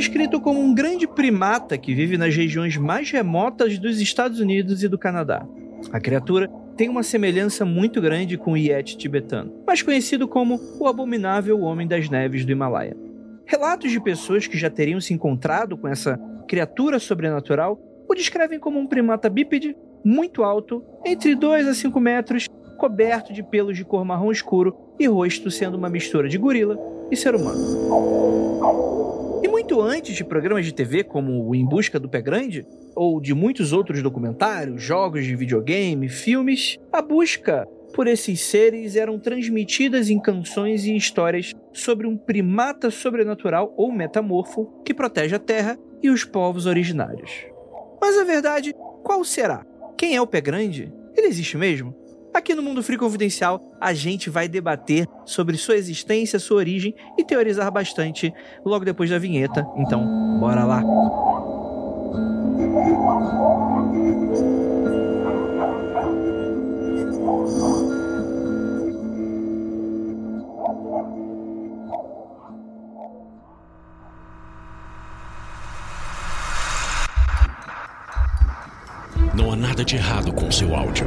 descrito como um grande primata que vive nas regiões mais remotas dos Estados Unidos e do Canadá. A criatura tem uma semelhança muito grande com o Yeti tibetano, mais conhecido como o abominável Homem das Neves do Himalaia. Relatos de pessoas que já teriam se encontrado com essa criatura sobrenatural o descrevem como um primata bípede muito alto, entre 2 a 5 metros, coberto de pelos de cor marrom escuro e rosto sendo uma mistura de gorila e ser humano. E muito antes de programas de TV como o Em Busca do Pé Grande, ou de muitos outros documentários, jogos de videogame, filmes, a busca por esses seres eram transmitidas em canções e histórias sobre um primata sobrenatural ou metamorfo que protege a Terra e os povos originários. Mas a verdade, qual será? Quem é o Pé Grande? Ele existe mesmo? Aqui no Mundo Free Confidencial, a gente vai debater sobre sua existência, sua origem e teorizar bastante logo depois da vinheta. Então, bora lá! Não há nada de errado com seu áudio.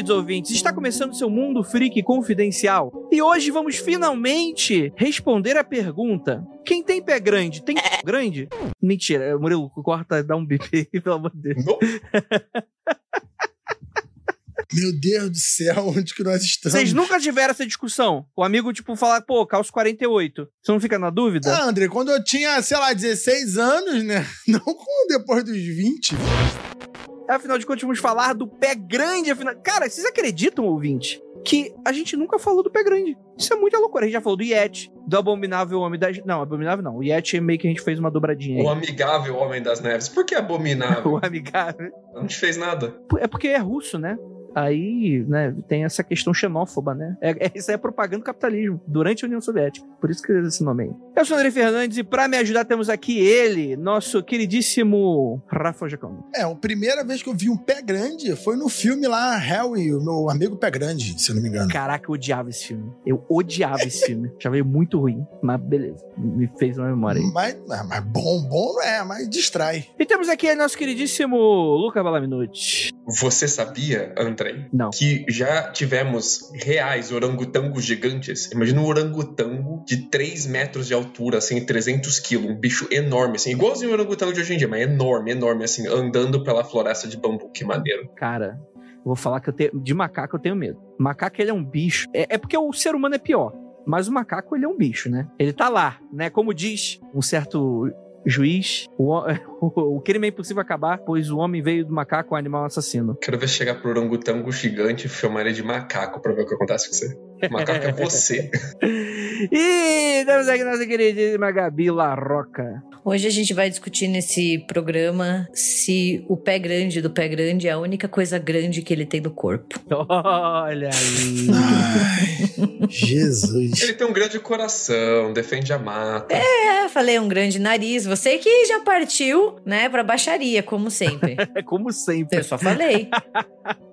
Queridos ouvintes. Está começando seu Mundo Freak Confidencial. E hoje vamos finalmente responder a pergunta: quem tem pé grande, tem pé grande? Mentira, Murilo, corta, dá um bip pelo amor de Deus. Meu Deus do céu, onde que nós estamos? Vocês nunca tiveram essa discussão? O amigo, tipo, falar, pô, calço 48. Você não fica na dúvida? Ah, André, quando eu tinha, sei lá, 16 anos, né? Não com depois dos 20. Afinal de contas, vamos falar do pé grande. Afinal... Cara, vocês acreditam, ouvinte, que a gente nunca falou do pé grande? Isso é muita loucura. A gente já falou do Yeti, do abominável homem das... Não, abominável não. O Yeti é meio que a gente fez uma dobradinha aí. O amigável Homem das Neves. Por que abominável? o amigável. Não te fez nada. É porque é russo, né? Aí, né, tem essa questão xenófoba, né? É, é, isso aí é propaganda do capitalismo durante a União Soviética. Por isso que esse nome aí. Eu sou o André Fernandes e pra me ajudar temos aqui ele, nosso queridíssimo Rafa Giacomo. É, a primeira vez que eu vi um pé grande foi no filme lá, Harry, o meu amigo pé grande, se eu não me engano. Caraca, eu odiava esse filme. Eu odiava esse filme. Já veio muito ruim, mas beleza. Me fez uma memória aí. Mas, mas bom, bom não é, mas distrai. E temos aqui nosso queridíssimo Luca Balaminuti. Você sabia, André, Não. que já tivemos reais orangotangos gigantes? Imagina um orangotango de 3 metros de altura, assim, 300 quilos, um bicho enorme, assim, igualzinho o orangotango de hoje em dia, mas enorme, enorme, assim, andando pela floresta de bambu, que maneiro. Cara, vou falar que eu tenho. De macaco eu tenho medo. Macaco, ele é um bicho. É, é porque o ser humano é pior. Mas o macaco, ele é um bicho, né? Ele tá lá, né? Como diz um certo juiz, o, o, o crime é impossível acabar, pois o homem veio do macaco, um animal assassino. Quero ver chegar pro orangotango gigante e chamar ele de macaco pra ver o que acontece com você. Macaco é você. e temos aqui nossa queridíssima Gabi Larroca. Hoje a gente vai discutir nesse programa se o pé grande do pé grande é a única coisa grande que ele tem no corpo. Olha aí. Ai, Jesus. Ele tem um grande coração, defende a mata. É, falei um grande nariz. Você que já partiu, né, pra baixaria, como sempre. É como sempre. Eu só falei.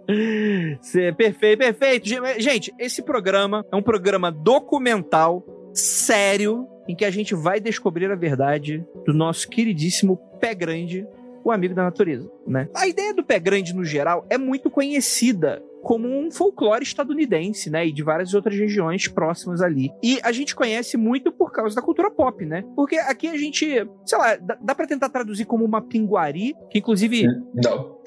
Perfeito, perfeito. Ge- Gente, esse programa é um programa documental, sério, em que a gente vai descobrir a verdade do nosso queridíssimo pé grande, o amigo da natureza, né? A ideia do pé grande, no geral, é muito conhecida como um folclore estadunidense, né? E de várias outras regiões próximas ali. E a gente conhece muito por causa da cultura pop, né? Porque aqui a gente, sei lá, dá, dá pra tentar traduzir como uma pinguari, que inclusive Não.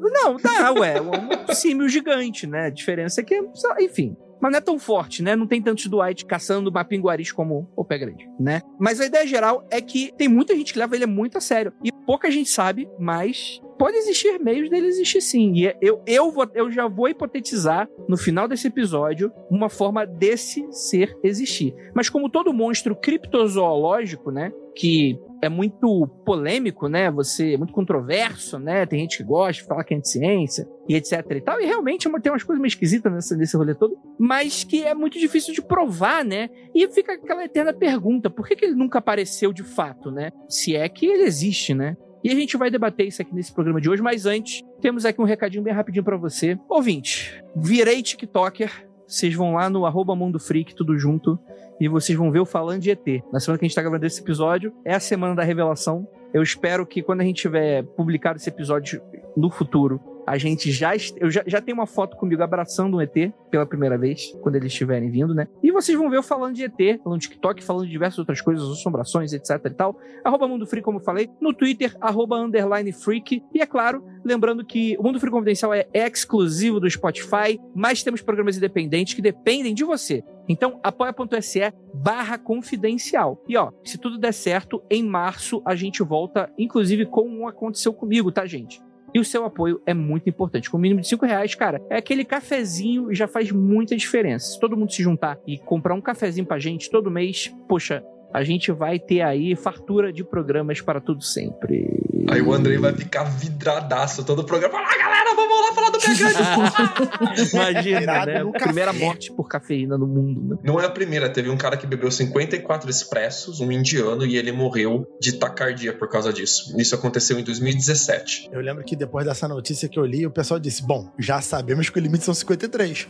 Não, dá, ué. Um símio gigante, né? A diferença é que, enfim. Mas não é tão forte, né? Não tem tantos Dwight caçando mapinguaris como o pé grande, né? Mas a ideia geral é que tem muita gente que leva ele muito a sério. E pouca gente sabe, mas pode existir meios dele existir sim. E eu, eu, vou, eu já vou hipotetizar no final desse episódio uma forma desse ser existir. Mas como todo monstro criptozoológico, né? Que é muito polêmico, né? Você é muito controverso, né? Tem gente que gosta de falar que é ciência e etc e tal. E realmente é tem umas coisas meio esquisitas nesse, nesse rolê todo, mas que é muito difícil de provar, né? E fica aquela eterna pergunta: por que, que ele nunca apareceu de fato, né? Se é que ele existe, né? E a gente vai debater isso aqui nesse programa de hoje, mas antes, temos aqui um recadinho bem rapidinho para você. Ouvinte, virei TikToker. Vocês vão lá no arroba Mundo Freak, tudo junto, e vocês vão ver o Falando de ET. Na semana que a gente tá gravando esse episódio, é a semana da revelação. Eu espero que quando a gente tiver publicado esse episódio no futuro, a gente já. Eu já, já tenho uma foto comigo abraçando um ET pela primeira vez, quando eles estiverem vindo, né? E vocês vão ver eu falando de ET, falando de TikTok, falando de diversas outras coisas, assombrações, etc e tal. Arroba Mundo Freak, como eu falei. No Twitter, arroba underline freak. E é claro, lembrando que o Mundo Freak Confidencial é exclusivo do Spotify, mas temos programas independentes que dependem de você. Então, apoia.se barra confidencial. E ó, se tudo der certo, em março a gente volta, inclusive como aconteceu comigo, tá, gente? E o seu apoio é muito importante. Com o mínimo de 5 reais, cara, é aquele cafezinho e já faz muita diferença. Se todo mundo se juntar e comprar um cafezinho pra gente todo mês, poxa, a gente vai ter aí fartura de programas para tudo sempre. Aí o Andrei vai ficar vidradaço todo o programa. Ah, galera, vamos lá falar do Pegante. Imagina, né? Primeira morte por cafeína no mundo, né? Não é a primeira. Teve um cara que bebeu 54 expressos, um indiano, e ele morreu de tacardia por causa disso. Isso aconteceu em 2017. Eu lembro que depois dessa notícia que eu li, o pessoal disse: Bom, já sabemos que o limite são 53.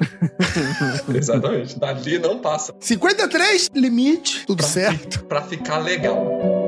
Exatamente. Dali não passa. 53, limite, tudo pra certo. Fi pra ficar legal.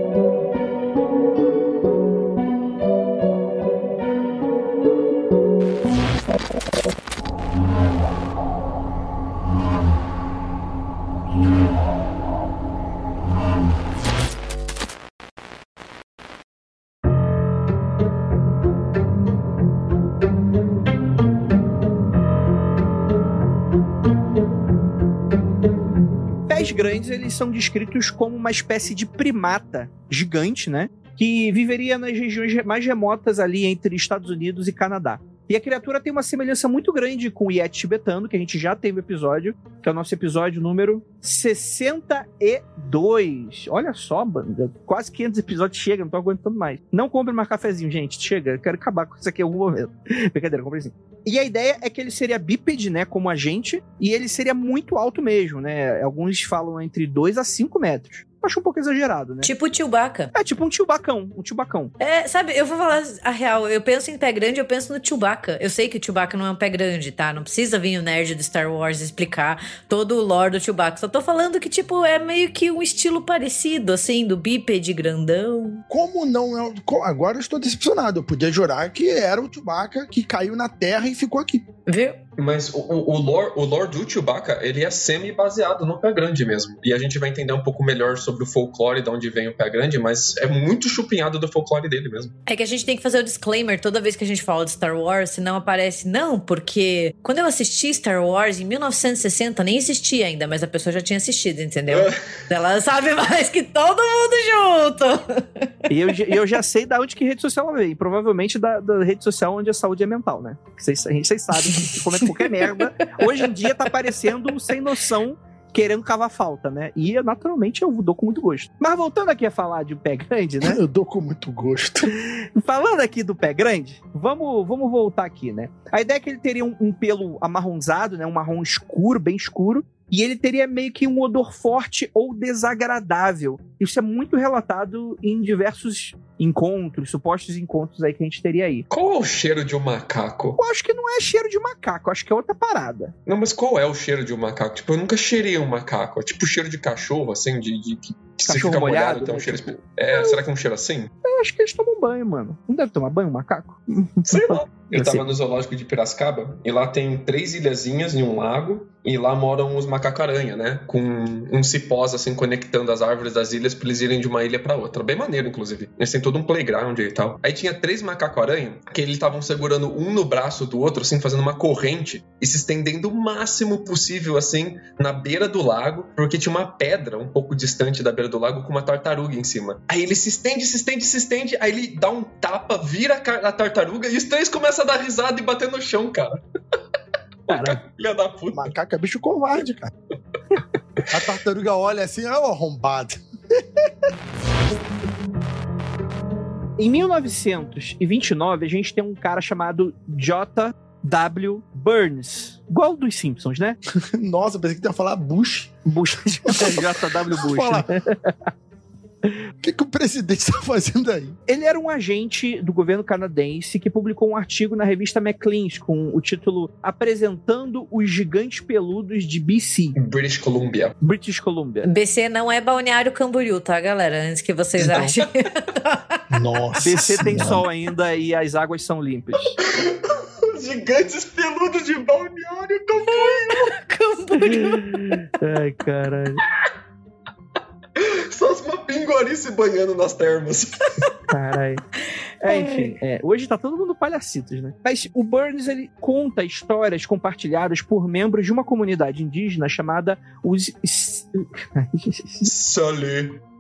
Grandes, eles são descritos como uma espécie de primata gigante, né? Que viveria nas regiões mais remotas ali entre Estados Unidos e Canadá. E a criatura tem uma semelhança muito grande com o Yeti tibetano, que a gente já teve episódio, que é o nosso episódio número 62. Olha só, banda. Quase 500 episódios chega, não tô aguentando mais. Não compre mais cafezinho, gente. Chega, eu quero acabar com isso aqui em algum momento. Brincadeira, compre sim. E a ideia é que ele seria bípede, né, como a gente, e ele seria muito alto mesmo, né? Alguns falam entre 2 a 5 metros acho um pouco exagerado, né? Tipo o Chewbacca. É, tipo um Chewbacão, um Chewbacão. É, sabe, eu vou falar a real, eu penso em pé grande, eu penso no Chewbacca. Eu sei que o Chewbacca não é um pé grande, tá? Não precisa vir o nerd do Star Wars explicar todo o lore do Chewbacca. Só tô falando que, tipo, é meio que um estilo parecido, assim, do bípede grandão. Como não é. Agora eu estou decepcionado. Eu podia jurar que era o Chewbacca que caiu na Terra e ficou aqui. Viu? Mas o, o, o, lore, o lore do Chewbacca, ele é semi-baseado no pé grande mesmo. E a gente vai entender um pouco melhor sobre o folclore, de onde vem o pé grande, mas é muito chupinhado do folclore dele mesmo. É que a gente tem que fazer o disclaimer toda vez que a gente fala de Star Wars, senão aparece, não, porque quando eu assisti Star Wars em 1960, nem existia ainda, mas a pessoa já tinha assistido, entendeu? ela sabe mais que todo mundo junto. e eu, eu já sei da onde que rede social veio. Provavelmente da, da rede social onde a saúde é mental, né? Vocês, a gente, vocês sabem qualquer merda. Hoje em dia tá parecendo sem noção querendo cavar falta, né? E naturalmente eu dou com muito gosto. Mas voltando aqui a falar de pé grande, né? Eu dou com muito gosto. Falando aqui do pé grande, vamos, vamos voltar aqui, né? A ideia é que ele teria um, um pelo amarronzado, né? Um marrom escuro, bem escuro. E ele teria meio que um odor forte ou desagradável. Isso é muito relatado em diversos encontros, supostos encontros aí que a gente teria aí. Qual é o cheiro de um macaco? Eu acho que não é cheiro de macaco, acho que é outra parada. Não, mas qual é o cheiro de um macaco? Tipo, eu nunca cheirei um macaco. É tipo cheiro de cachorro, assim, de, de você Cachorro fica molhado, molhado, tem um né? cheiro. Tipo, É, será que é um cheiro assim? Eu acho que eles tomam banho, mano. Não deve tomar banho um macaco? Sei lá. Eu tava no zoológico de Piracicaba e lá tem três ilhazinhas em um lago e lá moram os macaco-aranha, né? Com uns cipós assim conectando as árvores das ilhas pra eles irem de uma ilha pra outra. Bem maneiro, inclusive. Eles têm todo um playground e tal. Aí tinha três macaco-aranha que eles estavam segurando um no braço do outro, assim, fazendo uma corrente e se estendendo o máximo possível, assim, na beira do lago, porque tinha uma pedra um pouco distante da beira do lago com uma tartaruga em cima. Aí ele se estende, se estende, se estende, aí ele dá um tapa, vira a tartaruga e os três começam a dar risada e bater no chão, cara. Cara, Filha da puta. Macaco é bicho covarde, cara. A tartaruga olha assim, ó, arrombado. Em 1929, a gente tem um cara chamado J.W. Burns. Igual dos Simpsons, né? Nossa, pensei que ia falar Bush. Bush. J.W. Bush. Fala. né? O que, que o presidente tá fazendo aí? Ele era um agente do governo canadense que publicou um artigo na revista Maclean's com o título Apresentando os Gigantes Peludos de BC, British Columbia. British Columbia. BC não é Balneário Camboriú, tá, galera? Antes que vocês Então. achem. Nossa. BC tem sol ainda e as águas são limpas. Os gigantes peludos de balneário Camboriú. Ai, caralho. Só as mapinguari se banhando nas termas. Caralho. É, enfim, é, hoje tá todo mundo palhacitos, né? Mas o Burns, ele conta histórias compartilhadas por membros de uma comunidade indígena chamada os S-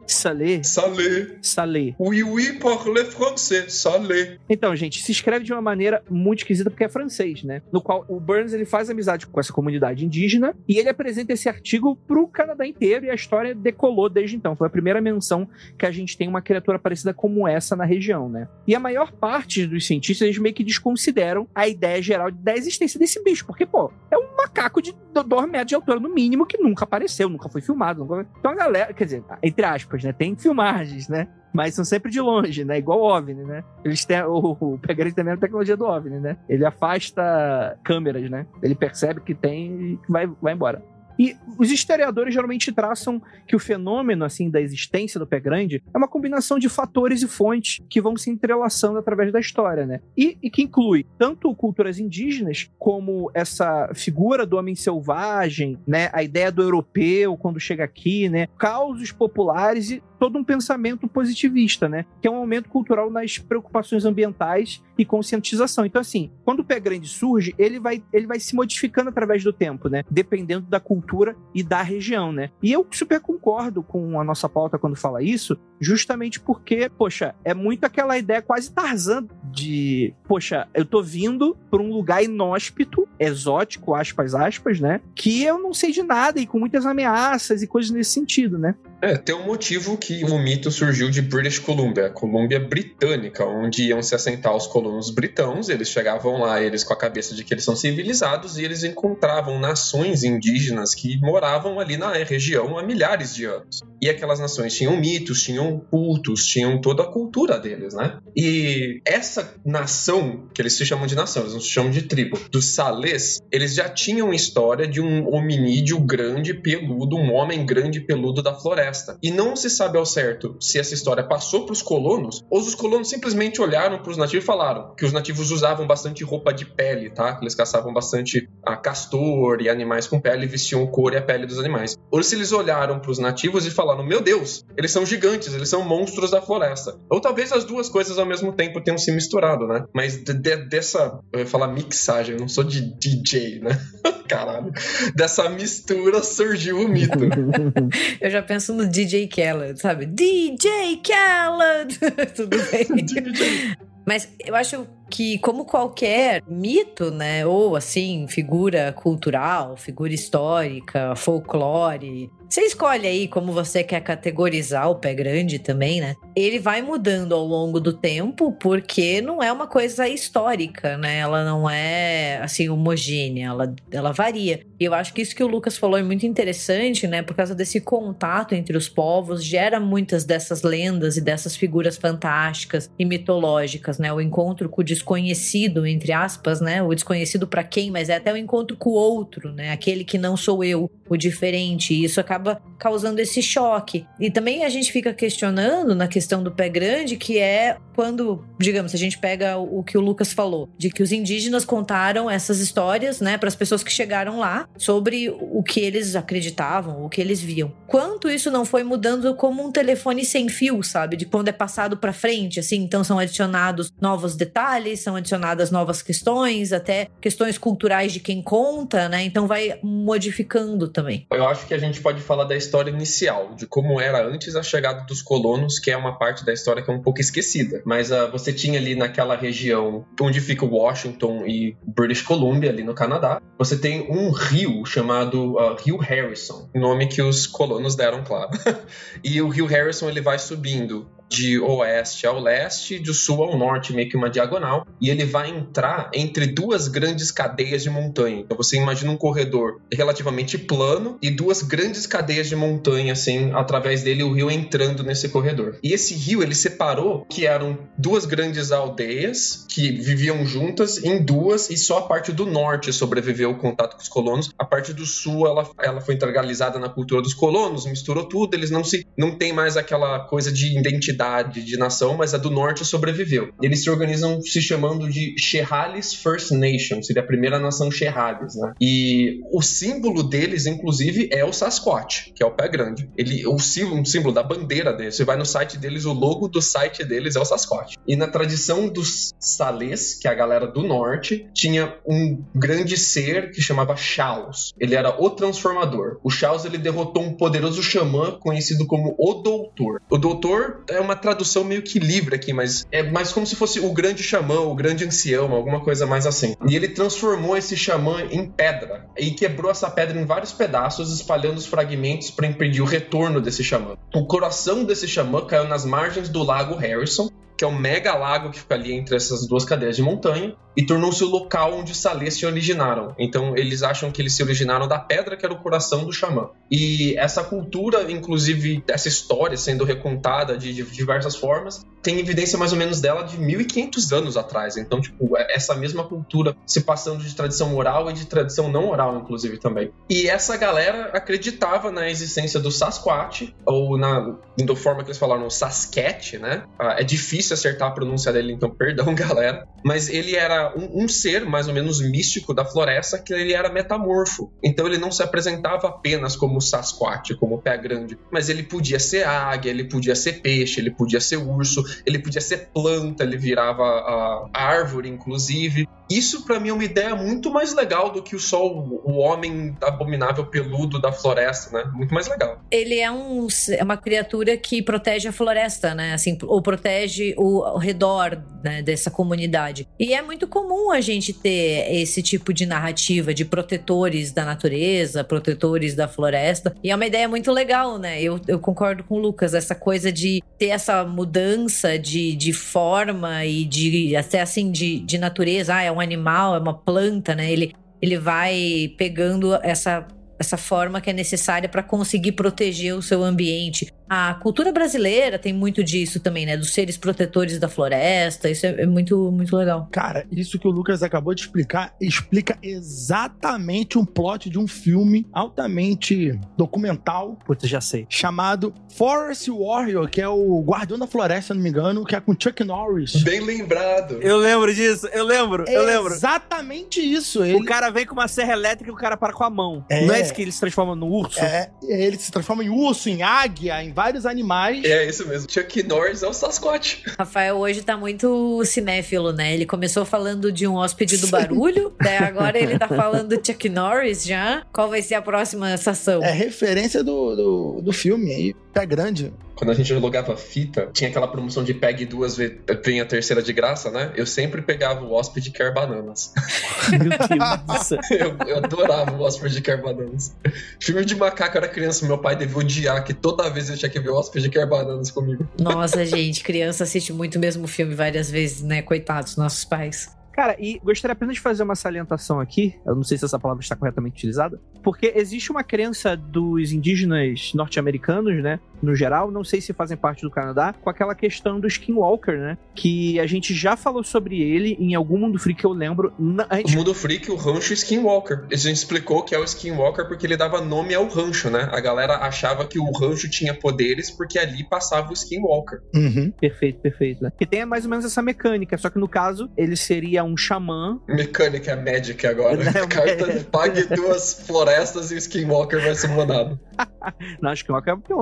Salé, Salé. salé. Oui, oui, parle français. Salé. Então, gente, se escreve de uma maneira muito esquisita porque é francês, né? No qual o Burns ele faz amizade com essa comunidade indígena e ele apresenta esse artigo pro Canadá inteiro e a história decolou desde então. Foi a primeira menção que a gente tem uma criatura parecida como essa na região, né? E a maior parte dos cientistas eles meio que desconsideram a ideia geral da existência desse bicho, porque, pô, é um macaco de 2 metros de altura no mínimo que nunca apareceu, nunca foi filmado. Nunca... Então a galera, quer dizer, entre aspas, né? Tem filmagens, né? mas são sempre de longe, né? Igual o OVNI, né? Eles têm o, o Pegasus também é a tecnologia do OVNI, né? Ele afasta câmeras, né? Ele percebe que tem e vai, vai embora. E os historiadores geralmente traçam que o fenômeno assim da existência do pé grande é uma combinação de fatores e fontes que vão se entrelaçando através da história, né? E, e que inclui tanto culturas indígenas como essa figura do homem selvagem, né? A ideia do europeu quando chega aqui, né? Causos populares e todo um pensamento positivista, né? Que é um aumento cultural nas preocupações ambientais e conscientização. Então, assim, quando o pé grande surge, ele vai, ele vai se modificando através do tempo, né? Dependendo da cultura e da região, né? E eu super concordo com a nossa pauta quando fala isso, justamente porque, poxa, é muito aquela ideia quase Tarzan de, poxa, eu tô vindo para um lugar inóspito, exótico, aspas, aspas, né? Que eu não sei de nada e com muitas ameaças e coisas nesse sentido, né? É, tem um motivo que o mito surgiu de British Columbia, Colômbia Britânica, onde iam se assentar os colonos britãos. Eles chegavam lá, eles com a cabeça de que eles são civilizados, e eles encontravam nações indígenas que moravam ali na região há milhares de anos. E aquelas nações tinham mitos, tinham cultos, tinham toda a cultura deles, né? E essa nação, que eles se chamam de nação, eles não se chamam de tribo, dos Salês, eles já tinham história de um hominídeo grande, peludo, um homem grande, peludo da floresta. E não se sabe ao certo se essa história passou para os colonos ou os colonos simplesmente olharam para os nativos e falaram que os nativos usavam bastante roupa de pele, tá? Que eles caçavam bastante a castor e animais com pele vestiam o couro e a pele dos animais. Ou se eles olharam para os nativos e falaram: Meu Deus, eles são gigantes, eles são monstros da floresta. Ou talvez as duas coisas ao mesmo tempo tenham se misturado, né? Mas de- de- dessa, eu ia falar mixagem, eu não sou de DJ, né? Caralho. Dessa mistura surgiu o mito. Eu já penso no DJ Khaled, sabe? DJ Khaled! Tudo bem. Mas eu acho que, como qualquer mito, né, ou assim, figura cultural, figura histórica, folclore, você escolhe aí como você quer categorizar o pé grande também, né? Ele vai mudando ao longo do tempo, porque não é uma coisa histórica, né? Ela não é, assim, homogênea, ela, ela varia. E eu acho que isso que o Lucas falou é muito interessante, né? Por causa desse contato entre os povos, gera muitas dessas lendas e dessas figuras fantásticas e mitológicas, né? O encontro com o desconhecido, entre aspas, né? O desconhecido para quem, mas é até o encontro com o outro, né? Aquele que não sou eu, o diferente. E isso acaba causando esse choque. E também a gente fica questionando na questão do pé grande, que é quando, digamos, a gente pega o que o Lucas falou, de que os indígenas contaram essas histórias, né, para as pessoas que chegaram lá sobre o que eles acreditavam, o que eles viam. Quanto isso não foi mudando como um telefone sem fio, sabe? De quando é passado para frente, assim, então são adicionados novos detalhes, são adicionadas novas questões, até questões culturais de quem conta, né? Então vai modificando também. Eu acho que a gente pode falar da história inicial, de como era antes a chegada dos colonos, que é uma parte da história que é um pouco esquecida. Mas uh, você tinha ali naquela região onde fica Washington e British Columbia, ali no Canadá, você tem um rio chamado uh, Rio Harrison, nome que os colonos deram, claro. e o Rio Harrison ele vai subindo de oeste ao leste, de sul ao norte, meio que uma diagonal, e ele vai entrar entre duas grandes cadeias de montanha. Então você imagina um corredor relativamente plano e duas grandes cadeias de montanha, assim, através dele o rio entrando nesse corredor. E esse rio ele separou que eram duas grandes aldeias que viviam juntas em duas e só a parte do norte sobreviveu o contato com os colonos. A parte do sul ela, ela foi integralizada na cultura dos colonos, misturou tudo, eles não se não tem mais aquela coisa de identidade de nação, mas a do norte sobreviveu. Eles se organizam se chamando de Chehalis First Nation, seria a primeira nação Chehalis, né? E o símbolo deles, inclusive, é o Sasquatch, que é o pé grande. Ele, o símbolo, um símbolo da bandeira deles, você vai no site deles, o logo do site deles é o Sasquatch. E na tradição dos Salês, que é a galera do norte, tinha um grande ser que chamava Chaos. Ele era o transformador. O Chaos ele derrotou um poderoso xamã conhecido como o Doutor. O Doutor é uma uma tradução meio que livre aqui, mas é mais como se fosse o grande xamã, o grande ancião, alguma coisa mais assim. E ele transformou esse xamã em pedra e quebrou essa pedra em vários pedaços, espalhando os fragmentos para impedir o retorno desse xamã. O coração desse xamã caiu nas margens do lago Harrison, que é um mega lago que fica ali entre essas duas cadeias de montanha, e tornou-se o local onde os Salês se originaram. Então eles acham que eles se originaram da pedra que era o coração do xamã. E essa cultura, inclusive essa história sendo recontada de, diversas formas, tem evidência mais ou menos dela de 1500 anos atrás. Então, tipo, é essa mesma cultura se passando de tradição oral e de tradição não oral, inclusive, também. E essa galera acreditava na existência do Sasquatch, ou na da forma que eles falaram, Sasquatch, né? Ah, é difícil acertar a pronúncia dele, então perdão, galera. Mas ele era um, um ser mais ou menos místico da floresta, que ele era metamorfo. Então ele não se apresentava apenas como Sasquatch, como pé grande, mas ele podia ser águia, ele podia ser peixe, ele podia ser urso, ele podia ser planta, ele virava a árvore, inclusive. Isso para mim é uma ideia muito mais legal do que só o, o homem abominável peludo da floresta, né? Muito mais legal. Ele é, um, é uma criatura que protege a floresta, né? Assim, ou protege o redor né, dessa comunidade. E é muito comum a gente ter esse tipo de narrativa de protetores da natureza, protetores da floresta. E é uma ideia muito legal, né? Eu, eu concordo com o Lucas, essa coisa de ter essa mudança de, de forma e de até assim de, de natureza. Ah, é um animal, é uma planta, né? Ele, ele vai pegando essa essa forma que é necessária para conseguir proteger o seu ambiente. A cultura brasileira tem muito disso também, né? Dos seres protetores da floresta. Isso é, é, muito, muito legal. Cara, isso que o Lucas acabou de explicar explica exatamente um plot de um filme altamente documental. Putz, já sei. Chamado Forest Warrior, que é o Guardião da Floresta, se não me engano, que é com Chuck Norris. Bem lembrado. Eu lembro disso, eu lembro, eu lembro. Exatamente isso. Ele... O cara vem com uma serra elétrica e o cara para com a mão. É... Não é isso que ele se transforma no urso? É, ele se transforma em urso, em águia, em vários animais. É isso mesmo. Chuck Norris é o Sasquatch. Rafael hoje tá muito cinéfilo, né? Ele começou falando de um hóspede do barulho, daí agora ele tá falando de Chuck Norris já. Qual vai ser a próxima estação? É referência do, do, do filme aí, Pé Grande. Quando a gente alugava fita, tinha aquela promoção de pegue duas vezes, vem a terceira de graça, né? Eu sempre pegava o hóspede quer bananas. Meu Deus eu, eu adorava o hóspede quer bananas. Filme de macaco era criança, meu pai devia odiar que toda vez eu tinha que ver o hóspede quer bananas comigo. Nossa, gente, criança assiste muito o mesmo filme várias vezes, né? Coitados, nossos pais. Cara, e gostaria apenas de fazer uma salientação aqui, eu não sei se essa palavra está corretamente utilizada, porque existe uma crença dos indígenas norte-americanos, né, no geral, não sei se fazem parte do Canadá, com aquela questão do Skinwalker, né? Que a gente já falou sobre ele em algum Mundo Freak que eu lembro. A gente... O Mundo Freak, o rancho Skinwalker. A gente explicou que é o Skinwalker porque ele dava nome ao rancho, né? A galera achava que o rancho tinha poderes porque ali passava o Skinwalker. Uhum. Perfeito, perfeito. Né? Que tem mais ou menos essa mecânica, só que no caso, ele seria um xamã. Mecânica Magic agora. Não, Carta, é... pague duas florestas e o Skinwalker vai ser monado. não, acho que um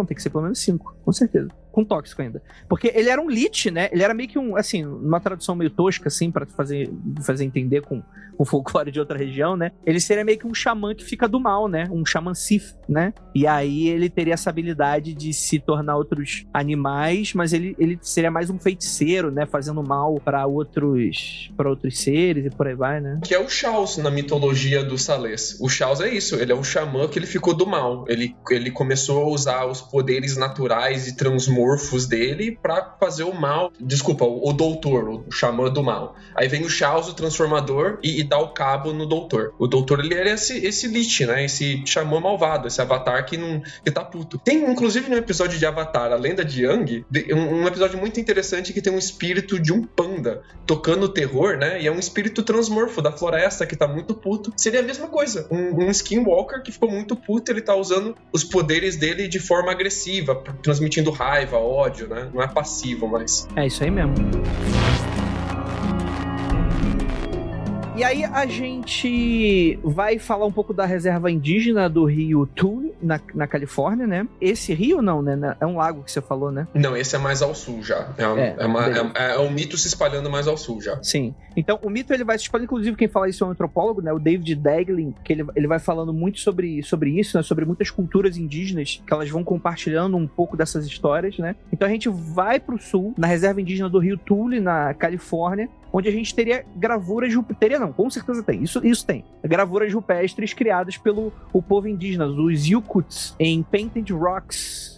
tem que ser pelo menos cinco, com certeza com tóxico ainda. Porque ele era um lich, né? Ele era meio que um, assim, uma tradução meio tosca, assim, para fazer, fazer entender com o folclore de outra região, né? Ele seria meio que um xamã que fica do mal, né? Um xamã Sith, né? E aí ele teria essa habilidade de se tornar outros animais, mas ele, ele seria mais um feiticeiro, né? Fazendo mal para outros para outros seres e por aí vai, né? Que é o Chaos na mitologia do Salês. O Chaos é isso, ele é um xamã que ele ficou do mal. Ele, ele começou a usar os poderes naturais e transmorfos dele para fazer o mal. Desculpa, o, o doutor, o xamã do mal. Aí vem o Chaos, o transformador, e, e dá o cabo no doutor. O doutor, ele era esse, esse Lich, né? Esse xamã malvado, esse avatar que não que tá puto. Tem, inclusive, no episódio de Avatar, a lenda de Yang, um, um episódio muito interessante que tem um espírito de um panda tocando terror, né? E é um espírito transmorfo da floresta que tá muito puto. Seria a mesma coisa. Um, um skinwalker que ficou muito puto, ele tá usando os poderes dele de forma agressiva, transmitindo raiva, ódio, né? Não é passivo mais. É isso aí mesmo. E aí a gente vai falar um pouco da reserva indígena do rio Tule, na, na Califórnia, né? Esse rio não, né? É um lago que você falou, né? Não, esse é mais ao sul já. É, é, é, uma, é, é, um mito se espalhando mais ao sul já. Sim. Então, o mito ele vai se espalhando, inclusive quem fala isso é um antropólogo, né? O David Daglin, que ele, ele vai falando muito sobre, sobre isso, né? Sobre muitas culturas indígenas, que elas vão compartilhando um pouco dessas histórias, né? Então a gente vai pro sul, na reserva indígena do rio Tule, na Califórnia, onde a gente teria gravuras teria não, com certeza tem, isso, isso tem, gravuras rupestres criadas pelo o povo indígena, os Yukuts, em Painted Rocks,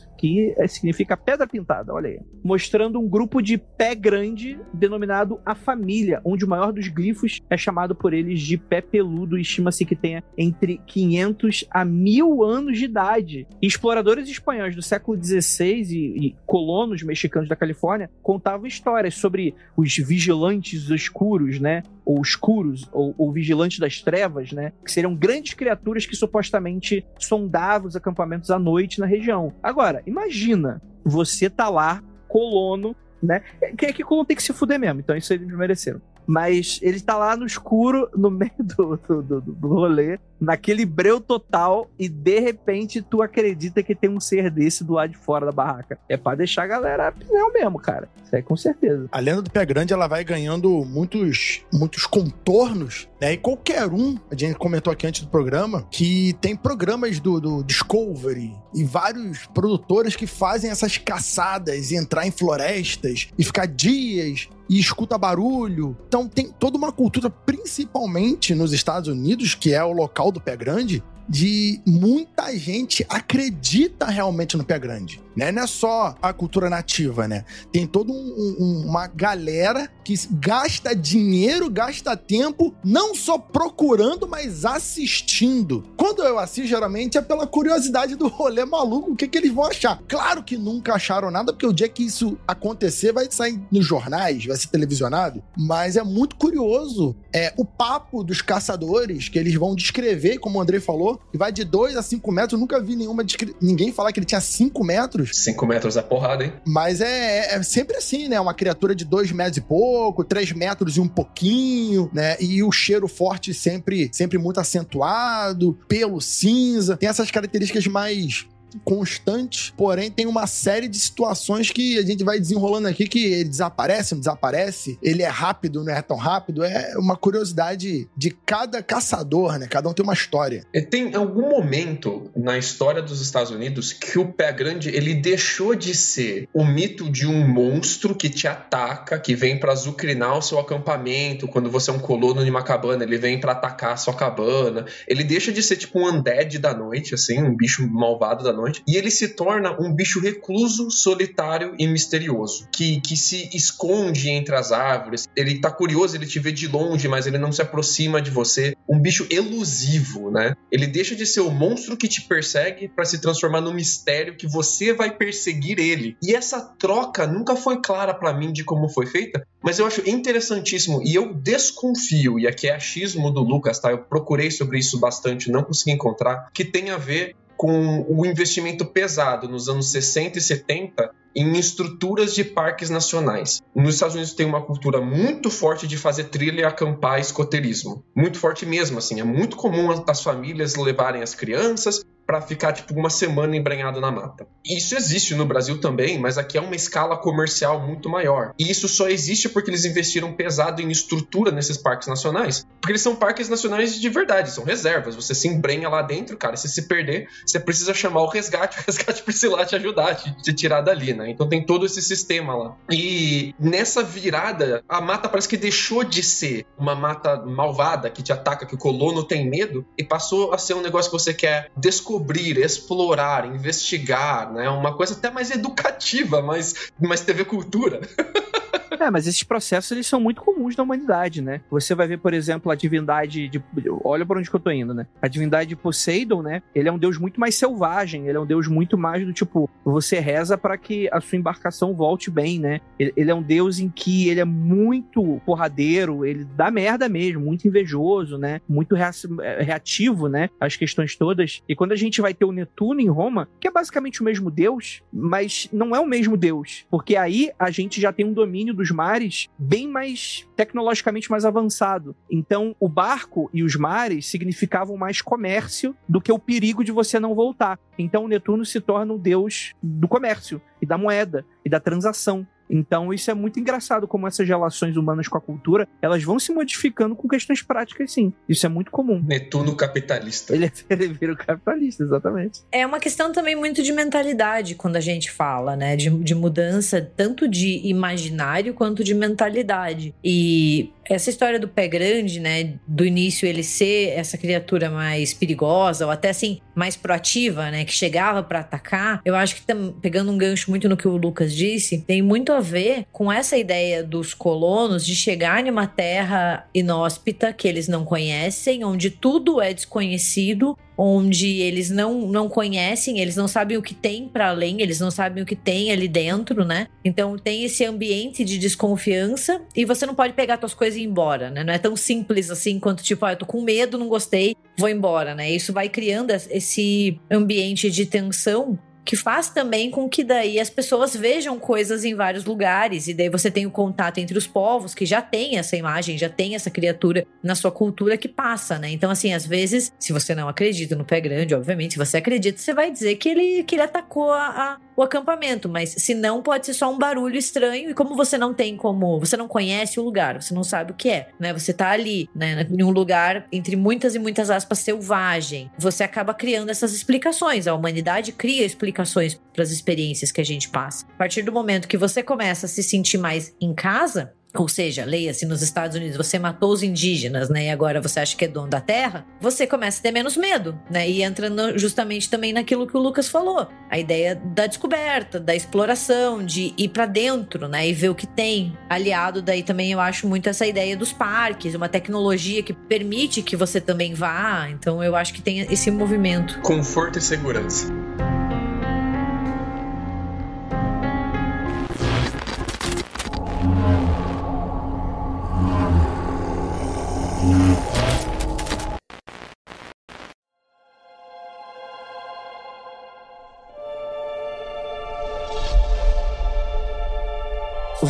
é, significa pedra pintada, olha aí. Mostrando um grupo de pé grande denominado a família, onde o maior dos glifos é chamado por eles de pé peludo e estima-se que tenha entre 500 a 1000 anos de idade. Exploradores espanhóis do século XVI e, e colonos mexicanos da Califórnia contavam histórias sobre os vigilantes escuros, né? ou escuros, ou, ou vigilantes das trevas, né? Que seriam grandes criaturas que supostamente sondavam os acampamentos à noite na região. Agora, imagina, você tá lá, colono, né? Que é que colono tem que se fuder mesmo, então isso eles mereceram. Mas ele tá lá no escuro, no meio do, do, do, do rolê, naquele breu total, e de repente tu acredita que tem um ser desse do lado de fora da barraca. É para deixar a galera pneu mesmo, cara. Isso aí com certeza. A lenda do pé grande, ela vai ganhando muitos, muitos contornos, né? E qualquer um, a gente comentou aqui antes do programa, que tem programas do, do Discovery e vários produtores que fazem essas caçadas e entrar em florestas e ficar dias e escuta barulho. Então tem toda uma cultura, principalmente nos Estados Unidos, que é o local do pé grande, de muita gente acredita realmente no pé grande. Né? Não é só a cultura nativa, né? Tem toda um, um, uma galera que gasta dinheiro, gasta tempo, não só procurando, mas assistindo. Quando eu assisto, geralmente é pela curiosidade do rolê maluco, o que, que eles vão achar. Claro que nunca acharam nada, porque o dia que isso acontecer vai sair nos jornais, vai ser televisionado, mas é muito curioso é, o papo dos caçadores que eles vão descrever, como o André falou, e vai de 2 a 5 metros. Eu nunca vi nenhuma ninguém falar que ele tinha 5 metros. 5 metros é porrada, hein? Mas é, é, sempre assim, né? Uma criatura de 2 metros e pouco, 3 metros e um pouquinho, né? E o cheiro forte sempre, sempre muito acentuado, pelo cinza. Tem essas características mais constante, porém tem uma série de situações que a gente vai desenrolando aqui que ele desaparece, não desaparece, ele é rápido, não é tão rápido, é uma curiosidade de cada caçador, né? Cada um tem uma história. E tem algum momento na história dos Estados Unidos que o pé grande ele deixou de ser o mito de um monstro que te ataca, que vem para azucrinar o seu acampamento, quando você é um colono de uma cabana, ele vem para atacar a sua cabana. Ele deixa de ser tipo um undead da noite, assim, um bicho malvado da noite noite, e ele se torna um bicho recluso, solitário e misterioso, que, que se esconde entre as árvores. Ele tá curioso, ele te vê de longe, mas ele não se aproxima de você. Um bicho elusivo, né? Ele deixa de ser o monstro que te persegue para se transformar no mistério que você vai perseguir ele. E essa troca nunca foi clara para mim de como foi feita, mas eu acho interessantíssimo e eu desconfio, e aqui é achismo do Lucas, tá? Eu procurei sobre isso bastante, não consegui encontrar, que tem a ver com o investimento pesado nos anos 60 e 70 em estruturas de parques nacionais. Nos Estados Unidos tem uma cultura muito forte de fazer trilha, acampar escoteirismo. Muito forte mesmo, assim. É muito comum as famílias levarem as crianças para ficar tipo uma semana embranhado na mata. Isso existe no Brasil também, mas aqui é uma escala comercial muito maior. E isso só existe porque eles investiram pesado em estrutura nesses parques nacionais. Porque eles são parques nacionais de verdade, são reservas. Você se embrenha lá dentro, cara, se se perder, você precisa chamar o resgate, o resgate precisa lá te ajudar, te, te tirar dali, né? Então tem todo esse sistema lá. E nessa virada, a mata parece que deixou de ser uma mata malvada que te ataca, que o colono tem medo, e passou a ser um negócio que você quer descobrir descobrir, explorar, investigar, né? Uma coisa até mais educativa, mais, mais TV Cultura. É, mas esses processos eles são muito comuns na humanidade, né? Você vai ver, por exemplo, a divindade de. Olha para onde que eu tô indo, né? A divindade de Poseidon, né? Ele é um deus muito mais selvagem, ele é um deus muito mais do tipo, você reza para que a sua embarcação volte bem, né? Ele, é um deus em que ele é muito porradeiro, ele dá merda mesmo, muito invejoso, né? Muito reativo, né? As questões todas. E quando a gente vai ter o Netuno em Roma, que é basicamente o mesmo deus, mas não é o mesmo deus, porque aí a gente já tem um domínio dos mares bem mais tecnologicamente mais avançado. Então, o barco e os mares significavam mais comércio do que o perigo de você não voltar. Então, o Netuno se torna o deus do comércio e da moeda e da transação. Então isso é muito engraçado como essas relações humanas com a cultura, elas vão se modificando com questões práticas, sim. Isso é muito comum. Netuno capitalista. Ele, é, ele vira o capitalista, exatamente. É uma questão também muito de mentalidade quando a gente fala, né? De, de mudança tanto de imaginário quanto de mentalidade. E essa história do pé grande, né? Do início ele ser essa criatura mais perigosa, ou até assim, mais proativa, né? Que chegava para atacar. Eu acho que pegando um gancho muito no que o Lucas disse, tem muito a ver com essa ideia dos colonos de chegar em uma terra inóspita que eles não conhecem, onde tudo é desconhecido onde eles não, não conhecem, eles não sabem o que tem para além, eles não sabem o que tem ali dentro, né? Então tem esse ambiente de desconfiança e você não pode pegar suas coisas e ir embora, né? Não é tão simples assim quanto tipo, ah, eu tô com medo, não gostei, vou embora, né? Isso vai criando esse ambiente de tensão que faz também com que daí as pessoas vejam coisas em vários lugares e daí você tem o contato entre os povos que já tem essa imagem, já tem essa criatura na sua cultura que passa, né? Então assim, às vezes, se você não acredita no pé grande, obviamente, se você acredita, você vai dizer que ele que ele atacou a, a, o acampamento, mas se não pode ser só um barulho estranho e como você não tem como, você não conhece o lugar, você não sabe o que é, né? Você tá ali, né, em um lugar entre muitas e muitas aspas selvagem. Você acaba criando essas explicações, a humanidade cria explicações para as experiências que a gente passa. A partir do momento que você começa a se sentir mais em casa, ou seja, leia-se nos Estados Unidos, você matou os indígenas, né? E agora você acha que é dono da terra, você começa a ter menos medo, né? E entra no, justamente também naquilo que o Lucas falou, a ideia da descoberta, da exploração, de ir para dentro, né? E ver o que tem. Aliado daí também eu acho muito essa ideia dos parques, uma tecnologia que permite que você também vá. Então eu acho que tem esse movimento. Conforto e segurança.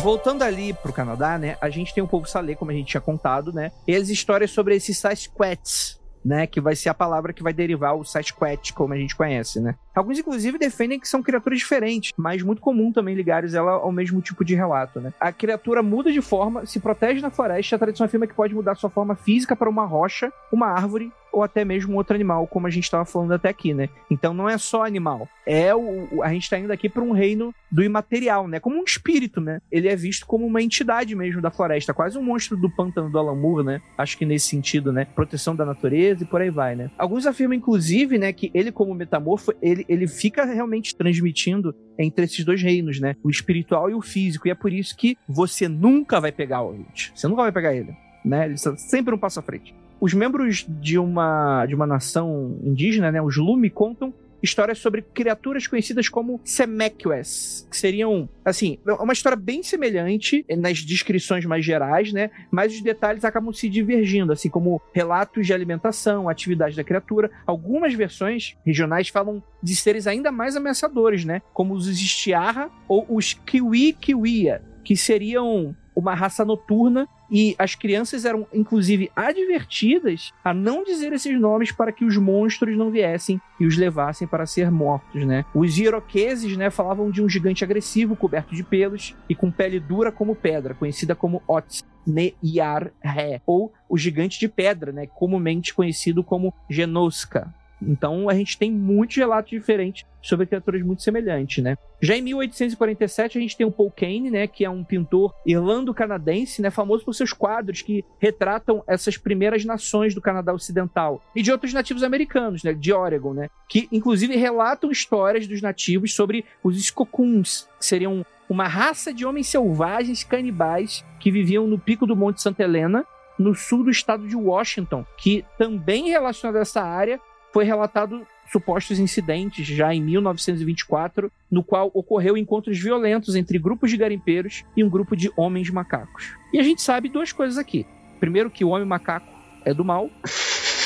Voltando ali pro Canadá, né? A gente tem o povo Salé, como a gente tinha contado, né? E as histórias sobre esses Sasquatches, né? Que vai ser a palavra que vai derivar o Sasquatch, como a gente conhece, né? Alguns, inclusive, defendem que são criaturas diferentes, mas muito comum também ligar ela ao mesmo tipo de relato, né? A criatura muda de forma, se protege na floresta, a tradição afirma que pode mudar sua forma física para uma rocha, uma árvore ou até mesmo outro animal, como a gente estava falando até aqui, né? Então não é só animal, é o a gente está indo aqui para um reino do imaterial, né? Como um espírito, né? Ele é visto como uma entidade mesmo da floresta, quase um monstro do pântano do Alamur, né? Acho que nesse sentido, né? Proteção da natureza e por aí vai, né? Alguns afirmam inclusive, né, que ele como metamorfo, ele ele, fica realmente transmitindo entre esses dois reinos, né? O espiritual e o físico. E é por isso que você nunca vai pegar o Ovid. Você nunca vai pegar ele, né? Ele sempre um passo à frente. Os membros de uma, de uma nação indígena, né, os Lumi, contam histórias sobre criaturas conhecidas como Semeques, que seriam, assim, uma história bem semelhante nas descrições mais gerais, né? Mas os detalhes acabam se divergindo, assim como relatos de alimentação, atividade da criatura. Algumas versões regionais falam de seres ainda mais ameaçadores, né? Como os Istiarra ou os Kiwi-Kiwia, que seriam uma raça noturna e as crianças eram, inclusive, advertidas a não dizer esses nomes para que os monstros não viessem e os levassem para ser mortos, né? Os iroqueses, né, falavam de um gigante agressivo coberto de pelos e com pele dura como pedra, conhecida como Ots. Neyar-Ré, ou o gigante de pedra, né, comumente conhecido como Genosca. Então a gente tem muitos relatos diferentes sobre criaturas muito semelhantes, né? Já em 1847 a gente tem o Paul Kane, né, que é um pintor irlando-canadense, né, famoso por seus quadros que retratam essas primeiras nações do Canadá Ocidental e de outros nativos americanos, né, de Oregon, né, que inclusive relatam histórias dos nativos sobre os Skokuns, que seriam uma raça de homens selvagens canibais que viviam no pico do Monte Santa Helena, no sul do estado de Washington, que também relacionado a essa área foi relatado supostos incidentes já em 1924, no qual ocorreu encontros violentos entre grupos de garimpeiros e um grupo de homens macacos. E a gente sabe duas coisas aqui. Primeiro que o homem macaco é do mal,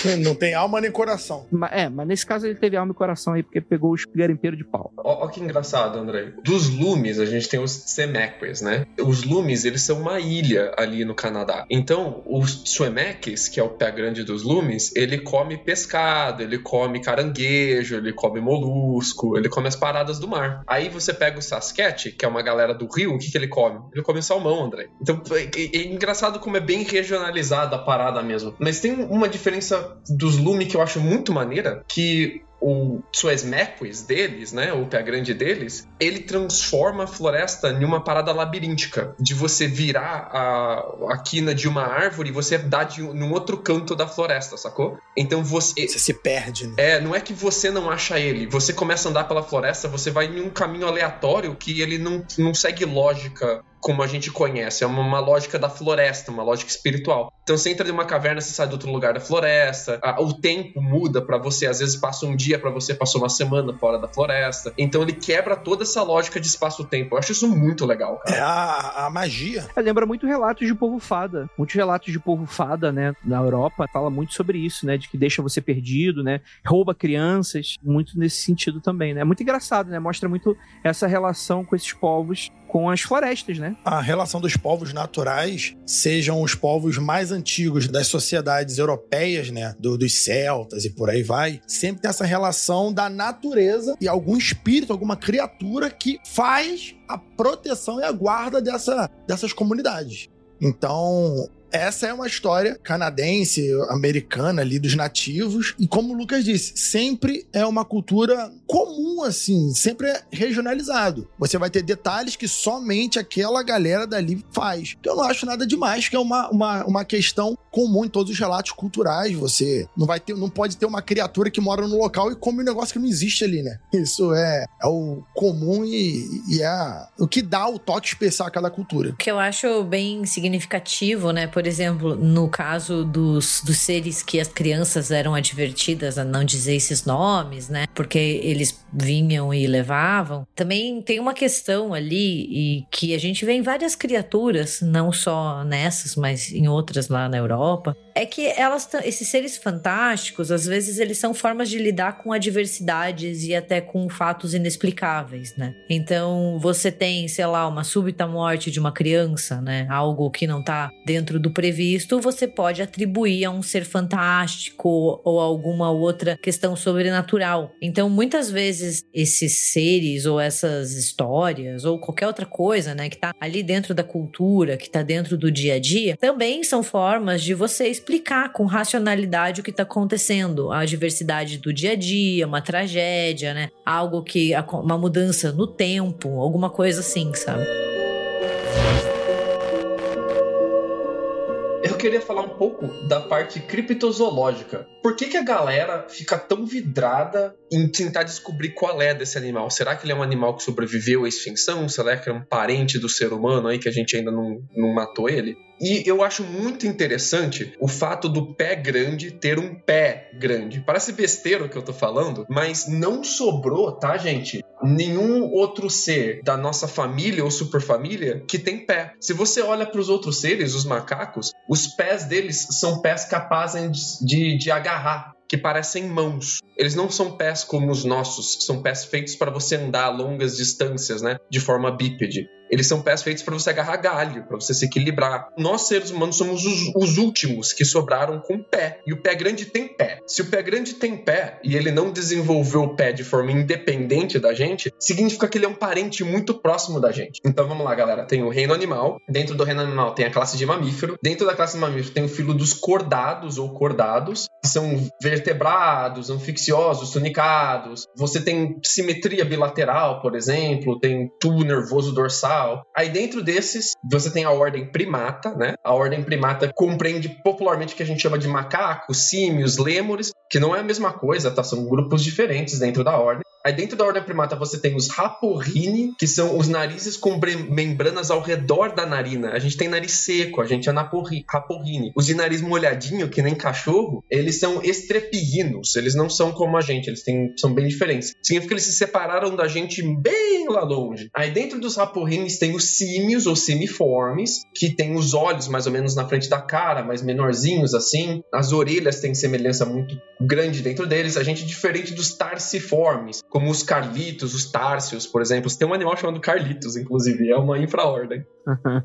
Não tem alma nem coração. É, mas nesse caso ele teve alma e coração aí, porque pegou os garimpeiros de pau. Ó, ó, que engraçado, André. Dos lumes, a gente tem os Semeques, né? Os lumes, eles são uma ilha ali no Canadá. Então, os Suemeques, que é o pé grande dos lumes, ele come pescado, ele come caranguejo, ele come molusco, ele come as paradas do mar. Aí você pega o Sasquatch, que é uma galera do rio, o que, que ele come? Ele come salmão, André. Então, é, é engraçado como é bem regionalizada a parada mesmo. Mas tem uma diferença dos Lume que eu acho muito maneira, que o Suesmequis deles, né, o pé grande deles, ele transforma a floresta em uma parada labiríntica, de você virar a, a quina de uma árvore e você dar de num outro canto da floresta, sacou? Então você Você se perde, né? é, não é que você não acha ele, você começa a andar pela floresta, você vai em um caminho aleatório que ele não, não segue lógica como a gente conhece, é uma, uma lógica da floresta, uma lógica espiritual. Então você entra em uma caverna, você sai de outro lugar da floresta, a- o tempo muda pra você, às vezes passa um dia pra você, passou uma semana fora da floresta. Então ele quebra toda essa lógica de espaço-tempo. Eu acho isso muito legal, cara. É a, a magia. É, lembra muito relatos de povo fada. Muitos relatos de povo fada, né, na Europa, fala muito sobre isso, né, de que deixa você perdido, né, rouba crianças, muito nesse sentido também, né. É muito engraçado, né, mostra muito essa relação com esses povos com as florestas, né. A relação dos povos naturais, sejam os povos mais antigos das sociedades europeias, né? do- dos celtas e por aí vai, sempre tem essa relação da natureza e algum espírito, alguma criatura que faz a proteção e a guarda dessa, dessas comunidades. Então, essa é uma história canadense, americana ali dos nativos. E como o Lucas disse, sempre é uma cultura comum, assim, sempre é regionalizado. Você vai ter detalhes que somente aquela galera dali faz. Que eu não acho nada demais, que é uma, uma, uma questão comum em todos os relatos culturais. Você não vai ter, não pode ter uma criatura que mora no local e come um negócio que não existe ali, né? Isso é, é o comum e, e é o que dá o toque especial a cada cultura. O que eu acho bem significativo, né? Por exemplo, no caso dos, dos seres que as crianças eram advertidas a não dizer esses nomes, né? Porque eles vinham e levavam. Também tem uma questão ali e que a gente vê em várias criaturas, não só nessas, mas em outras lá na Europa, é que elas, esses seres fantásticos, às vezes eles são formas de lidar com adversidades e até com fatos inexplicáveis, né? Então, você tem, sei lá, uma súbita morte de uma criança, né? Algo que não tá dentro do previsto, você pode atribuir a um ser fantástico ou alguma outra questão sobrenatural. Então, muitas vezes esses seres ou essas histórias ou qualquer outra coisa, né, que tá ali dentro da cultura, que tá dentro do dia a dia, também são formas de você explicar com racionalidade o que tá acontecendo, a diversidade do dia a dia, uma tragédia, né? Algo que uma mudança no tempo, alguma coisa assim, sabe? Eu, queria falar um pouco da parte criptozoológica. Por que, que a galera fica tão vidrada em tentar descobrir qual é desse animal? Será que ele é um animal que sobreviveu à extinção? Será que é um parente do ser humano aí que a gente ainda não, não matou ele? E eu acho muito interessante o fato do pé grande ter um pé grande. Parece besteira o que eu tô falando, mas não sobrou, tá, gente? Nenhum outro ser da nossa família ou superfamília que tem pé. Se você olha para os outros seres, os macacos, os pés deles são pés capazes de, de agarrar que parecem mãos. Eles não são pés como os nossos, que são pés feitos para você andar longas distâncias, né, de forma bípede. Eles são pés feitos para você agarrar galho, para você se equilibrar. Nós, seres humanos, somos os, os, últimos que sobraram com pé. E o pé grande tem pé. Se o pé grande tem pé e ele não desenvolveu o pé de forma independente da gente, significa que ele é um parente muito próximo da gente. Então vamos lá, galera. Tem o reino animal. Dentro do reino animal tem a classe de mamífero. Dentro da classe de mamífero tem o filo dos cordados ou cordados, que são vertebrados, anfixiosos, tunicados. Você tem simetria bilateral, por exemplo. Tem tubo nervoso dorsal Aí dentro desses, você tem a ordem primata, né? A ordem primata compreende popularmente o que a gente chama de macacos, símios, lêmures, que não é a mesma coisa, tá? São grupos diferentes dentro da ordem. Aí dentro da ordem primata você tem os raporrini, que são os narizes com membranas ao redor da narina. A gente tem nariz seco, a gente é raporrini. Os de nariz molhadinho, que nem cachorro, eles são estrepirrinos. Eles não são como a gente, eles têm, são bem diferentes. Significa que eles se separaram da gente bem lá longe. Aí dentro dos raporrinis tem os símios ou semiformes, que tem os olhos mais ou menos na frente da cara, mais menorzinhos assim. As orelhas têm semelhança muito grande dentro deles. A gente é diferente dos tarsiformes, como os Carlitos, os Tárcios, por exemplo. Tem um animal chamado Carlitos, inclusive, é uma infraordem.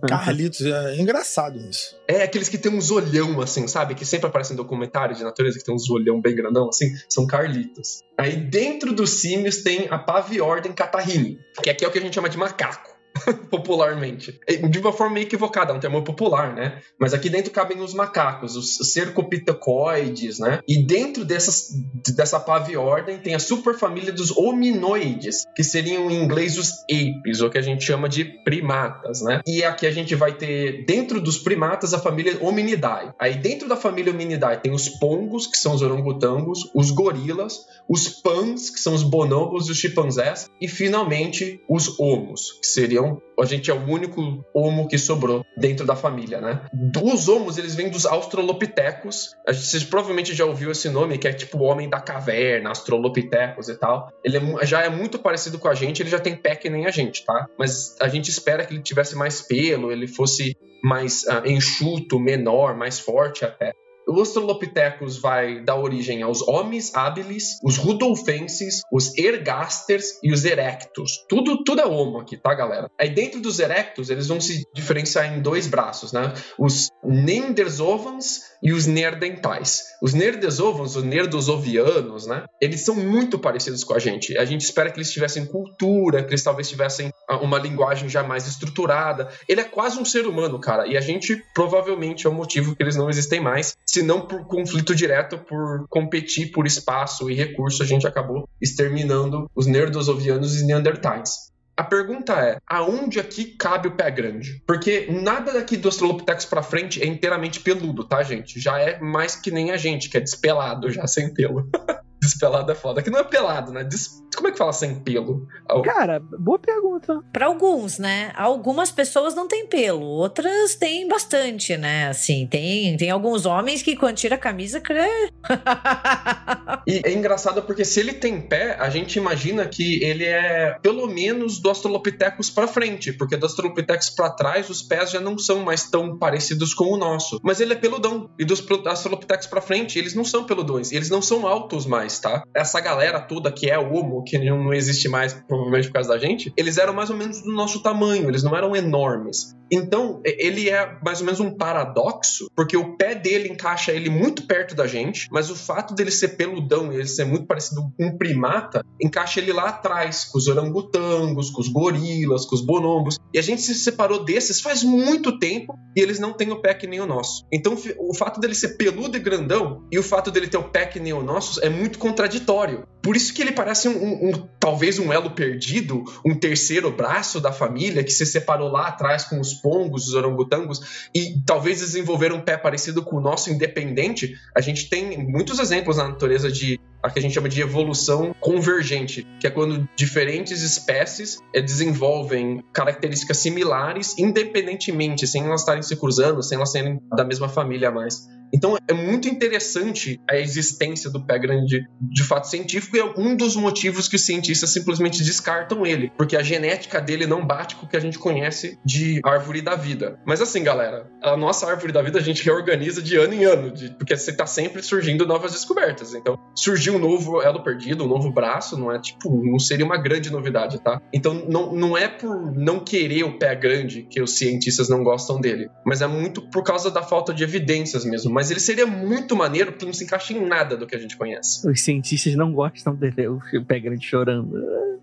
Carlitos, é engraçado isso. É, aqueles que tem uns olhão, assim, sabe? Que sempre aparecem em documentários de natureza, que tem uns olhão bem grandão, assim, são Carlitos. Aí dentro dos símios tem a paviordem catarrini, que aqui é o que a gente chama de macaco. popularmente. De uma forma meio equivocada, é um termo popular, né? Mas aqui dentro cabem os macacos, os cercopitacoides, né? E dentro dessas, dessa paviordem tem a superfamília dos hominoides, que seriam em inglês os apes, ou que a gente chama de primatas, né? E aqui a gente vai ter, dentro dos primatas, a família Hominidae. Aí dentro da família Hominidae tem os pongos, que são os orangotangos, os gorilas, os pans, que são os bonobos e os chimpanzés, e finalmente os homos, que seriam a gente é o único homo que sobrou dentro da família, né? Os homos, eles vêm dos australopitecos. A gente, vocês provavelmente já ouviu esse nome, que é tipo o homem da caverna, australopitecos e tal. Ele é, já é muito parecido com a gente, ele já tem pé que nem a gente, tá? Mas a gente espera que ele tivesse mais pelo, ele fosse mais uh, enxuto, menor, mais forte até. Australopithecus vai dar origem aos homens habilis, os rudolfenses, os ergasters e os erectus. Tudo, tudo é homo aqui, tá, galera? Aí dentro dos erectus, eles vão se diferenciar em dois braços, né? Os neandersovans e os neandertais. Os neandersovans, os nerdosovianos, né? Eles são muito parecidos com a gente. A gente espera que eles tivessem cultura, que eles talvez tivessem ah, uma linguagem já mais estruturada. Ele é quase um ser humano, cara. E a gente provavelmente é o motivo que eles não existem mais se não por conflito direto, por competir por espaço e recurso, a gente acabou exterminando os nerdosovianos e neandertais. A pergunta é, aonde aqui cabe o pé grande? Porque nada daqui do Australopithecus para frente é inteiramente peludo, tá, gente? Já é mais que nem a gente, que é despelado já sem pelo. Despelado é foda. Que não é pelado, né? Des... Como é que fala sem pelo? Cara, boa pergunta. Para alguns, né? Algumas pessoas não têm pelo, outras têm bastante, né? Assim, tem, tem alguns homens que quando tira a camisa, crê. e é engraçado porque se ele tem pé, a gente imagina que ele é pelo menos do Australopithecus para frente, porque do Australopithecus para trás os pés já não são mais tão parecidos com o nosso. Mas ele é peludão. E dos Australopithecus para frente, eles não são peludões, eles não são altos mais mais, tá? Essa galera toda que é homo, que não existe mais, provavelmente por causa da gente, eles eram mais ou menos do nosso tamanho, eles não eram enormes. Então, ele é mais ou menos um paradoxo, porque o pé dele encaixa ele muito perto da gente, mas o fato dele ser peludão e ele ser muito parecido com um primata, encaixa ele lá atrás, com os orangotangos, com os gorilas, com os bonobos. E a gente se separou desses faz muito tempo e eles não têm o pé que nem o nosso. Então, o fato dele ser peludo e grandão e o fato dele ter o pé que nem o nosso é muito contraditório. Por isso que ele parece um, um, um, talvez um elo perdido, um terceiro braço da família que se separou lá atrás com os pongos, os orangotangos, e talvez desenvolver um pé parecido com o nosso independente. A gente tem muitos exemplos na natureza de a que a gente chama de evolução convergente, que é quando diferentes espécies eh, desenvolvem características similares independentemente, sem elas estarem se cruzando, sem elas serem da mesma família mais. Então é muito interessante a existência do pé grande de fato científico e é um dos motivos que os cientistas simplesmente descartam ele, porque a genética dele não bate com o que a gente conhece de árvore da vida. Mas assim, galera, a nossa árvore da vida a gente reorganiza de ano em ano, de, porque você tá sempre surgindo novas descobertas. Então, surgiu um novo elo perdido, um novo braço, não é tipo, não seria uma grande novidade, tá? Então, não, não é por não querer o pé grande que os cientistas não gostam dele, mas é muito por causa da falta de evidências mesmo. Mas ele seria muito maneiro porque não se encaixa em nada do que a gente conhece. Os cientistas não gostam dele, o pé grande chorando.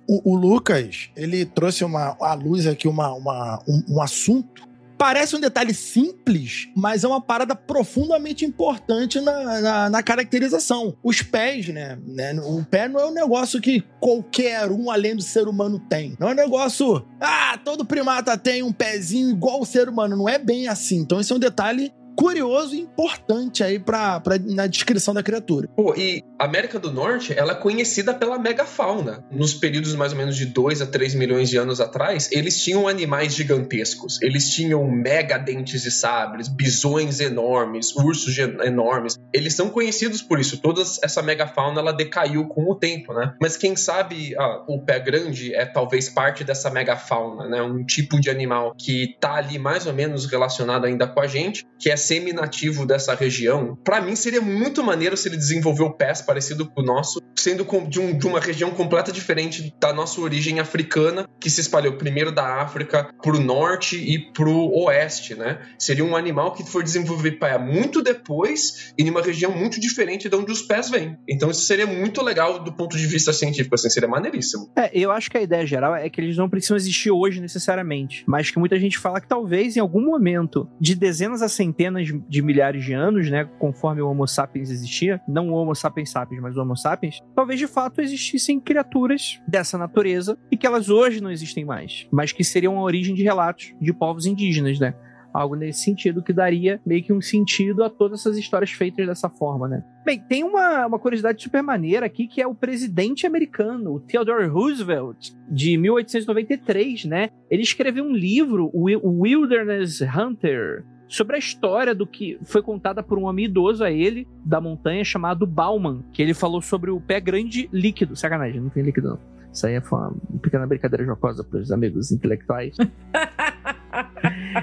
O, o, Lucas, ele trouxe uma, à luz aqui uma, uma um, um assunto Parece um detalhe simples, mas é uma parada profundamente importante na, na, na, caracterização. Os pés, né, né? O pé não é um negócio que qualquer um além do ser humano tem. Não é um negócio. Ah, todo primata tem um pezinho igual o ser humano. Não é bem assim. Então, esse é um detalhe curioso e importante aí pra, pra, na descrição da criatura. Pô, e a América do Norte, ela é conhecida pela megafauna. Nos períodos mais ou menos de 2 a 3 milhões de anos atrás, eles tinham animais gigantescos. Eles tinham mega dentes de sabres, bisões enormes, ursos enormes. Eles são conhecidos por isso. Toda essa megafauna, ela decaiu com o tempo, né? Mas quem sabe ah, o pé grande é talvez parte dessa megafauna, né? Um tipo de animal que tá ali mais ou menos relacionado ainda com a gente, que é semi-nativo dessa região, para mim seria muito maneiro se ele desenvolveu pés parecido com o nosso, sendo de, um, de, uma região completa diferente da nossa origem africana, que se espalhou primeiro da África pro norte e pro oeste, né? Seria um animal que foi desenvolver pé muito depois e em uma região muito diferente de onde os pés vêm. Então isso seria muito legal do ponto de vista científico, assim, seria maneiríssimo. É, eu acho que a ideia geral é que eles não precisam existir hoje necessariamente, mas que muita gente fala que talvez em algum momento de dezenas a centenas centenas de milhares de anos, né, conforme o Homo sapiens existia, não o Homo sapiens sapiens, mas Homo sapiens, talvez de fato existissem criaturas dessa natureza e que elas hoje não existem mais, mas que seriam a origem de relatos de povos indígenas, né? Algo nesse sentido que daria meio que um sentido a todas essas histórias feitas dessa forma, né? Bem, tem uma, uma curiosidade super maneira aqui que é o presidente americano, o Theodore Roosevelt, de 1893, né? Ele escreveu um livro, o Wilderness Hunter, sobre a história do que foi contada por um homem idoso a ele, da montanha, chamado Bauman, que ele falou sobre o pé grande líquido. Sacanagem, não tem líquido não. Isso aí foi uma pequena brincadeira jocosa para os amigos intelectuais.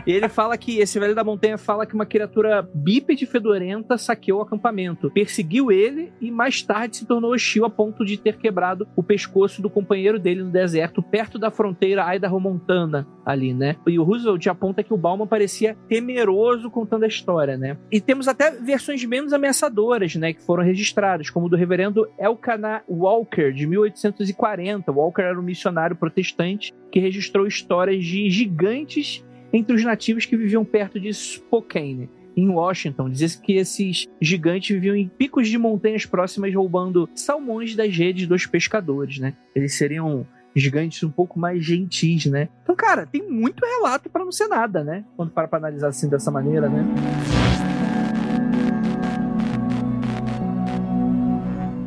e ele fala que esse velho da montanha fala que uma criatura bípede fedorenta saqueou o acampamento, perseguiu ele e mais tarde se tornou hostil a ponto de ter quebrado o pescoço do companheiro dele no deserto, perto da fronteira Idaho-Montana, ali, né? E o Roosevelt aponta que o Bauman parecia temeroso contando a história, né? E temos até versões menos ameaçadoras, né, que foram registradas, como do reverendo Elkanah Walker, de 1840. Walker era um missionário protestante que registrou histórias de gigantes entre os nativos que viviam perto de Spokane, em Washington. Dizia-se que esses gigantes viviam em picos de montanhas próximas roubando salmões das redes dos pescadores, né? Eles seriam gigantes um pouco mais gentis, né? Então, cara, tem muito relato para não ser nada, né? Quando para pra analisar assim dessa maneira, né?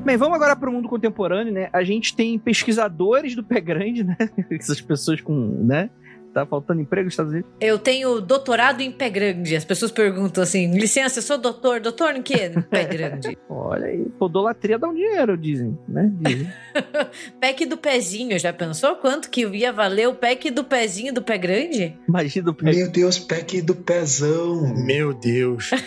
Bem, vamos agora para o mundo contemporâneo, né? A gente tem pesquisadores do pé grande, né? Essas pessoas com, né? Tá faltando emprego nos Estados Unidos? Eu tenho doutorado em pé grande. As pessoas perguntam assim: licença, eu sou doutor. Doutor em quê? Pé grande. Olha aí, podolatria dá um dinheiro, dizem, né? Dizem. pack do pezinho, já pensou quanto que ia valer o pack do pezinho do pé grande? Imagina do pé. Meu Deus, pack do pezão. Meu Deus.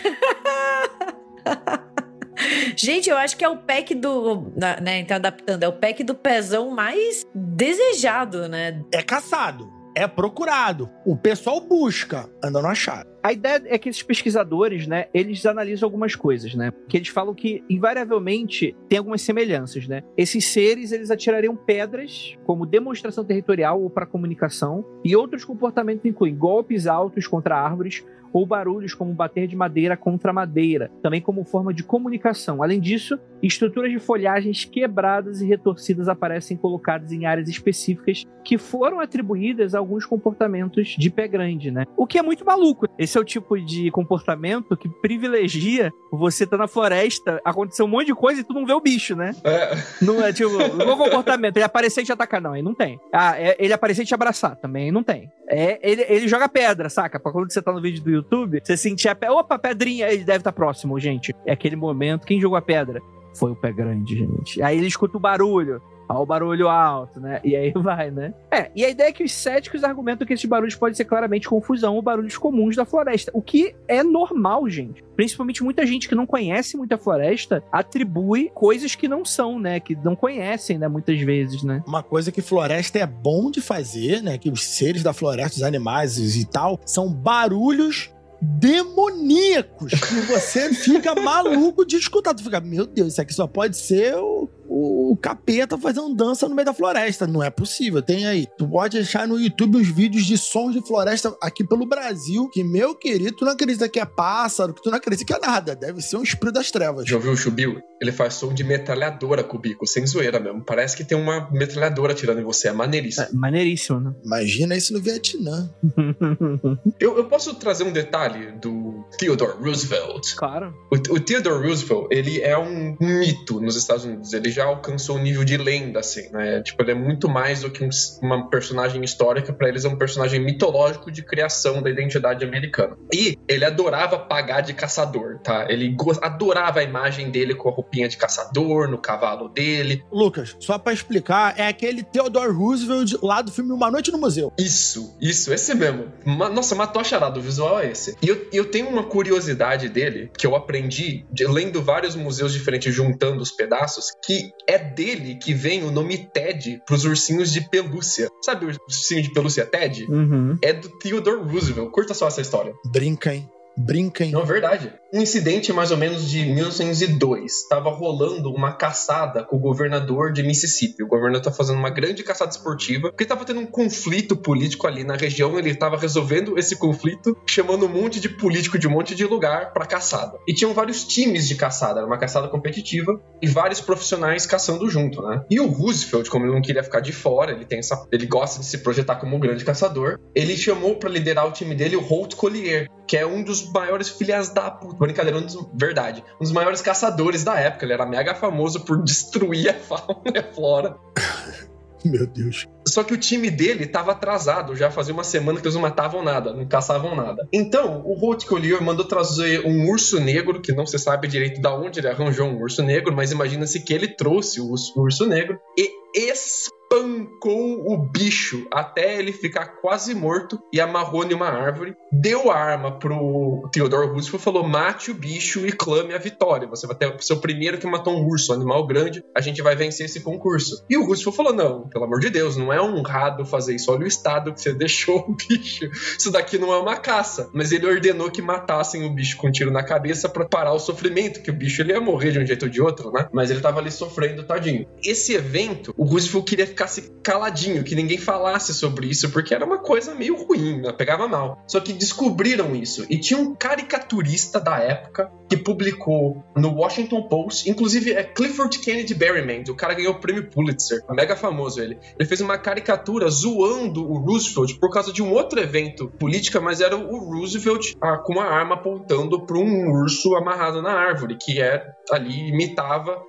Gente, eu acho que é o pack do. Né, então adaptando, é o pack do pezão mais desejado, né? É caçado. É procurado. O pessoal busca, ainda não acharam. A ideia é que esses pesquisadores, né, eles analisam algumas coisas, né? Que eles falam que invariavelmente tem algumas semelhanças, né? Esses seres, eles atirariam pedras como demonstração territorial ou para comunicação, e outros comportamentos incluem golpes altos contra árvores, ou barulhos como bater de madeira contra madeira, também como forma de comunicação. Além disso, estruturas de folhagens quebradas e retorcidas aparecem colocadas em áreas específicas que foram atribuídas a alguns comportamentos de pé grande, né? O que é muito maluco. Esse é o tipo de comportamento que privilegia você tá na floresta, aconteceu um monte de coisa e tu não vê o bicho, né? É. Não é tipo, é comportamento, ele aparecer e te atacar, não, aí não tem. Ah, é, ele aparecer e te abraçar, também não tem. É, ele, ele joga pedra, saca? Pra quando você tá no vídeo do YouTube, você sentir a pedra. Opa, pedrinha, ele deve estar tá próximo, gente. É aquele momento. Quem jogou a pedra? Foi o pé grande, gente. Aí ele escuta o barulho. O barulho alto, né? E aí vai, né? É, e a ideia é que os céticos argumentam que esses barulhos podem ser claramente confusão ou barulhos comuns da floresta. O que é normal, gente. Principalmente muita gente que não conhece muita floresta atribui coisas que não são, né? Que não conhecem, né? Muitas vezes, né? Uma coisa que floresta é bom de fazer, né? Que os seres da floresta, os animais e tal, são barulhos demoníacos que você fica maluco de escutar. Tu fica, meu Deus, isso aqui só pode ser o, o, capeta fazendo dança no meio da floresta. Não é possível. Tem aí. Tu pode achar no YouTube os vídeos de sons de floresta aqui pelo Brasil. Que, meu querido, tu não acredita que é pássaro, que tu não acredita que é nada. Deve ser um espírito das trevas. Já ouviu o Chubil? Ele faz som de metralhadora com o bico, sem zoeira mesmo. Parece que tem uma metralhadora tirando em você. É maneiríssimo. É, maneiríssimo, né? Imagina isso no Vietnã. eu, eu posso trazer um detalhe do Theodore Roosevelt? Claro. O, o Theodore Roosevelt, ele é um mito nos Estados Unidos. Ele já alcançou o nível de lenda, assim, né? Tipo, ele é muito mais do que um, uma personagem histórica, para eles é um personagem mitológico de criação da identidade americana. E ele adorava pagar de caçador, tá? Ele adorava a imagem dele com a roupinha de caçador, no cavalo dele. Lucas, só para explicar, é aquele Theodore Roosevelt lá do filme Uma Noite no Museu. Isso, isso, esse mesmo. Nossa, matou a charada, o visual é esse. E eu, eu tenho uma curiosidade dele, que eu aprendi de, lendo vários museus diferentes, juntando os pedaços, que é dele que vem o nome Ted pros ursinhos de pelúcia. Sabe o ursinho de pelúcia Ted? Uhum. É do Theodore Roosevelt. Curta só essa história. Brinca, hein? Brinca, hein? Não, verdade. Um incidente mais ou menos de 1902. Estava rolando uma caçada com o governador de Mississippi. O governador está fazendo uma grande caçada esportiva, porque estava tendo um conflito político ali na região. Ele estava resolvendo esse conflito, chamando um monte de político de um monte de lugar para caçada. E tinham vários times de caçada, era uma caçada competitiva, e vários profissionais caçando junto, né? E o Roosevelt, como ele não queria ficar de fora, ele tem essa, ele gosta de se projetar como um grande caçador, ele chamou para liderar o time dele o Holt Collier, que é um dos maiores filhas da puta brincadeira, um dos, verdade, um dos maiores caçadores da época. Ele era mega famoso por destruir a fauna e a flora. Meu Deus. Só que o time dele estava atrasado, já fazia uma semana que eles não matavam nada, não caçavam nada. Então, o Holt Collier mandou trazer um urso negro, que não se sabe direito de onde ele arranjou um urso negro, mas imagina-se que ele trouxe o urso, o urso negro e esse espancou o bicho até ele ficar quase morto e amarrou em uma árvore. Deu a arma pro Theodore Roosevelt e falou: mate o bicho e clame a vitória. Você vai ter ser o primeiro que matou um urso, um animal grande. A gente vai vencer esse concurso. E o Roosevelt falou: não, pelo amor de Deus, não é honrado fazer isso. Olha o estado que você deixou o bicho. Isso daqui não é uma caça. Mas ele ordenou que matassem o bicho com um tiro na cabeça para parar o sofrimento, que o bicho ele ia morrer de um jeito ou de outro, né? Mas ele tava ali sofrendo, tadinho. Esse evento, o Roosevelt queria ficar ficasse caladinho, que ninguém falasse sobre isso, porque era uma coisa meio ruim, né? pegava mal. Só que descobriram isso. E tinha um caricaturista da época que publicou no Washington Post, inclusive é Clifford Kennedy Berryman, o cara ganhou o prêmio Pulitzer, mega famoso ele. Ele fez uma caricatura zoando o Roosevelt por causa de um outro evento política, mas era o Roosevelt ah, com uma arma apontando para um urso amarrado na árvore, que é ali imitava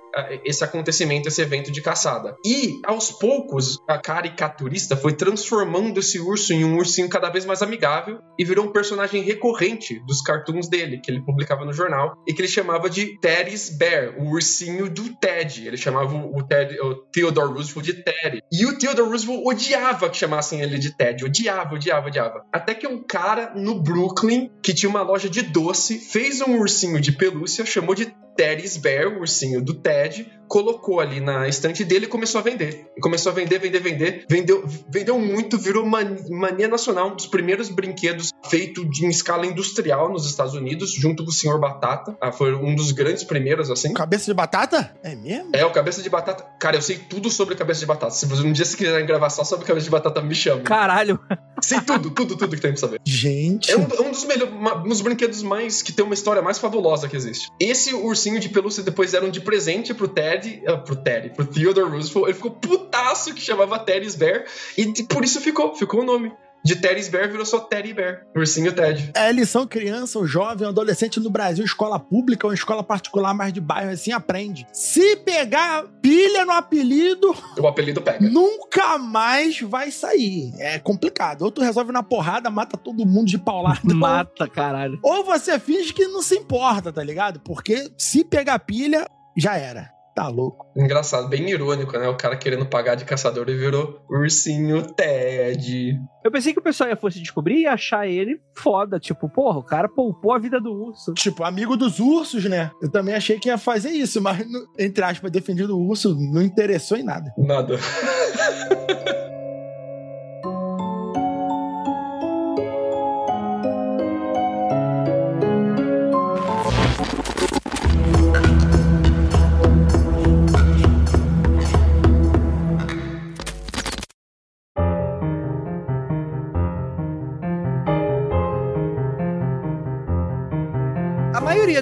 esse acontecimento, esse evento de caçada. E, aos poucos, a caricaturista foi transformando esse urso em um ursinho cada vez mais amigável e virou um personagem recorrente dos cartoons dele, que ele publicava no jornal, e que ele chamava de Teddy's Bear, o ursinho do Ted. Ele chamava o, Ted, o Theodore Roosevelt de Teddy. E o Theodore Roosevelt odiava que chamassem ele de Ted. Odiava, odiava, odiava. Até que um cara no Brooklyn, que tinha uma loja de doce, fez um ursinho de pelúcia, chamou de Teddy's Bear, o ursinho do Ted, colocou ali na estante dele e começou a vender. E começou a vender, vender, vender. Vendeu, vendeu muito, virou mania nacional, um dos primeiros brinquedos feito de, em escala industrial nos Estados Unidos, junto com o Senhor Batata. Ah, foi um dos grandes primeiros, assim. Cabeça de batata? É mesmo? É, o Cabeça de Batata. Cara, eu sei tudo sobre Cabeça de Batata. Se um dia você quiser gravar só sobre Cabeça de Batata, me chama. Caralho. Sei tudo, tudo, tudo que tem pra saber. Gente. É um, um dos melhores, um dos brinquedos mais, que tem uma história mais fabulosa que existe. Esse ursinho de pelúcia depois deram de presente pro Ted, uh, pro Ted, pro Theodore Roosevelt. Ele ficou putaço que chamava Teddy's Bear e por isso ficou, ficou o nome de Teddy's Bear virou só Teddy Bear, ursinho Ted. É, eles são criança, ou jovem, ou adolescente no Brasil, escola pública ou escola particular mais de bairro, assim aprende. Se pegar pilha no apelido, o apelido pega. Nunca mais vai sair. É complicado. Ou tu resolve na porrada, mata todo mundo de paulada. Mata, caralho. Ou você finge que não se importa, tá ligado? Porque se pegar pilha, já era. Tá louco. Engraçado, bem irônico, né? O cara querendo pagar de caçador e virou ursinho Ted. Eu pensei que o pessoal ia fosse descobrir e achar ele foda. Tipo, porra, o cara poupou a vida do urso. Tipo, amigo dos ursos, né? Eu também achei que ia fazer isso, mas, entre aspas, defendido o urso, não interessou em nada. Nada.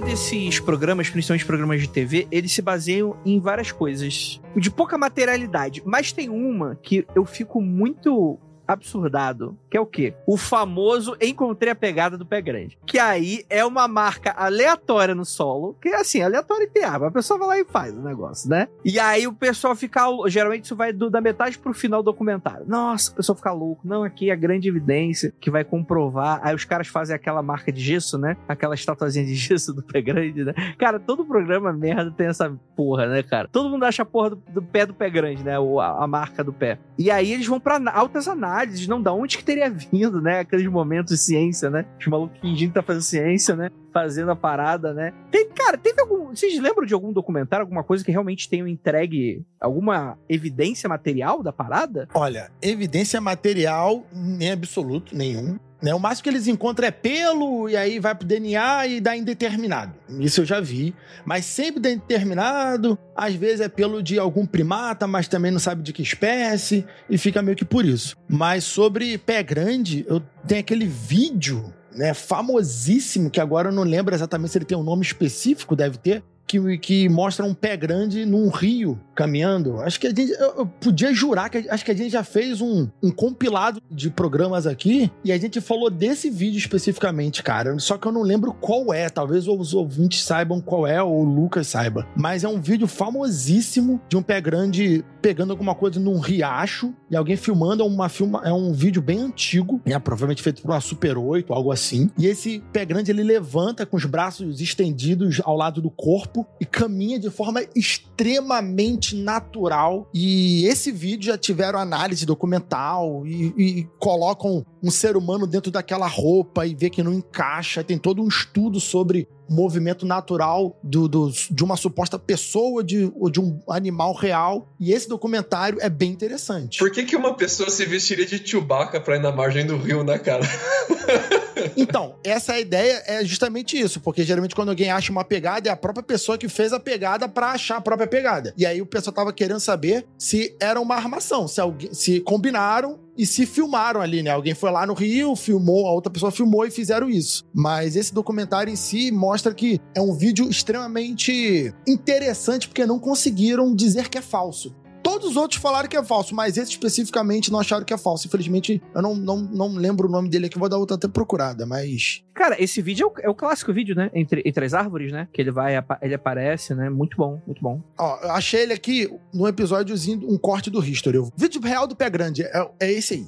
desses programas, principalmente programas de TV, eles se baseiam em várias coisas de pouca materialidade. Mas tem uma que eu fico muito absurdado, que é o quê? O famoso encontrei a pegada do pé grande. Que aí é uma marca aleatória no solo, que é assim, aleatória e a pessoa vai lá e faz o negócio, né? E aí o pessoal fica, geralmente isso vai do, da metade pro final do documentário. Nossa, o pessoal fica louco. Não, aqui é a grande evidência que vai comprovar. Aí os caras fazem aquela marca de gesso, né? Aquela estatuazinha de gesso do pé grande, né? Cara, todo programa merda tem essa porra, né, cara? Todo mundo acha a porra do, do pé do pé grande, né? O, a, a marca do pé. E aí eles vão pra altas análises análises, não da onde que teria vindo, né? Aqueles momentos de ciência, né? Os malucos fingindo que tá fazendo ciência, né? Fazendo a parada, né? Tem, cara, teve algum. Vocês lembram de algum documentário, alguma coisa que realmente tenham entregue alguma evidência material da parada? Olha, evidência material nem absoluto, nenhum. Né? O máximo que eles encontram é pelo, e aí vai pro DNA e dá indeterminado. Isso eu já vi. Mas sempre dá indeterminado, às vezes é pelo de algum primata, mas também não sabe de que espécie, e fica meio que por isso. Mas sobre pé grande, eu tenho aquele vídeo né, famosíssimo, que agora eu não lembro exatamente se ele tem um nome específico, deve ter, que, que mostra um pé grande num rio caminhando. Acho que a gente. Eu, eu podia jurar que acho que a gente já fez um, um compilado de programas aqui e a gente falou desse vídeo especificamente, cara. Só que eu não lembro qual é. Talvez os ouvintes saibam qual é, ou o Lucas saiba. Mas é um vídeo famosíssimo de um pé grande pegando alguma coisa num riacho e alguém filmando é uma é um vídeo bem antigo, né, provavelmente feito por uma Super 8, algo assim. E esse pé grande ele levanta com os braços estendidos ao lado do corpo e caminha de forma extremamente natural. E esse vídeo já tiveram análise documental e, e colocam um ser humano dentro daquela roupa e vê que não encaixa. Tem todo um estudo sobre movimento natural do, do, de uma suposta pessoa de, ou de um animal real. E esse documentário é bem interessante. Por que, que uma pessoa se vestiria de Chewbacca pra ir na margem do rio, né, cara? então, essa ideia é justamente isso, porque geralmente quando alguém acha uma pegada, é a própria pessoa que fez a pegada para achar a própria pegada. E aí o pessoal tava querendo saber se era uma armação, se, alguém, se combinaram e se filmaram ali, né? Alguém foi lá no Rio, filmou, a outra pessoa filmou e fizeram isso. Mas esse documentário em si mostra que é um vídeo extremamente interessante porque não conseguiram dizer que é falso. Todos os outros falaram que é falso, mas esse especificamente não acharam que é falso. Infelizmente, eu não, não, não lembro o nome dele aqui, vou dar outra até procurada, mas. Cara, esse vídeo é o, é o, clássico vídeo, né? Entre, entre as árvores, né? Que ele vai, ele aparece, né? Muito bom, muito bom. Ó, eu achei ele aqui no episódiozinho, um corte do History. O vídeo real do pé grande é, é esse aí.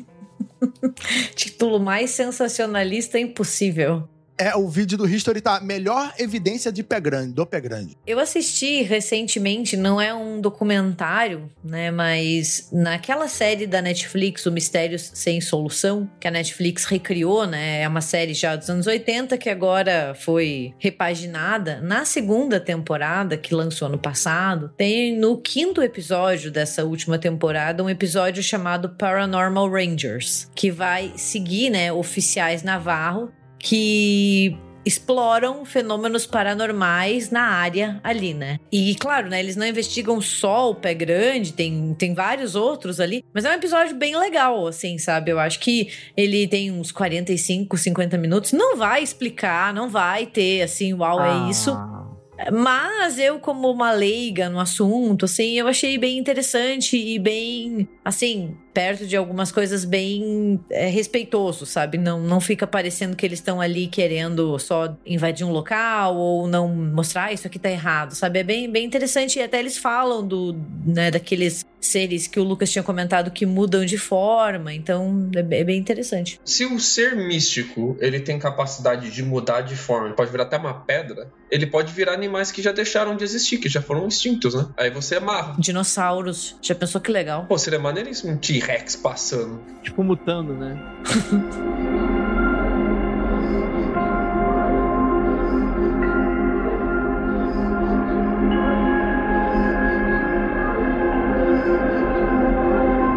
Título mais sensacionalista impossível. É, o vídeo do History tá melhor evidência de pé grande, do pé grande. Eu assisti recentemente, não é um documentário, né? Mas naquela série da Netflix, O Mistérios Sem Solução, que a Netflix recriou, né? É uma série já dos anos 80 que agora foi repaginada. Na segunda temporada, que lançou ano passado, tem no quinto episódio dessa última temporada um episódio chamado Paranormal Rangers, que vai seguir, né, oficiais navarro que exploram fenômenos paranormais na área ali, né? E claro, né, eles não investigam só o pé grande, tem, tem vários outros ali, mas é um episódio bem legal, assim, sabe? Eu acho que ele tem uns 45, 50 minutos, não vai explicar, não vai ter assim, uau, Ah. é isso. Mas eu, como uma leiga no assunto, assim, eu achei bem interessante e bem, assim, perto de algumas coisas bem é, respeitoso, sabe? Não, não fica parecendo que eles estão ali querendo só invadir um local ou não mostrar "Ah, isso aqui tá errado, sabe? É bem, bem interessante e até eles falam do, né, daqueles seres que o Lucas tinha comentado que mudam de forma, então é, bem- é interessante. Se o ser místico ele tem capacidade de mudar de forma, ele pode virar até uma pedra, ele pode virar animais que já deixaram de existir, que já foram extintos, né? Aí você amarra. Dinossauros, já pensou que legal? Pô, seria maneiríssimo um T-Rex passando. Tipo, mutando, né?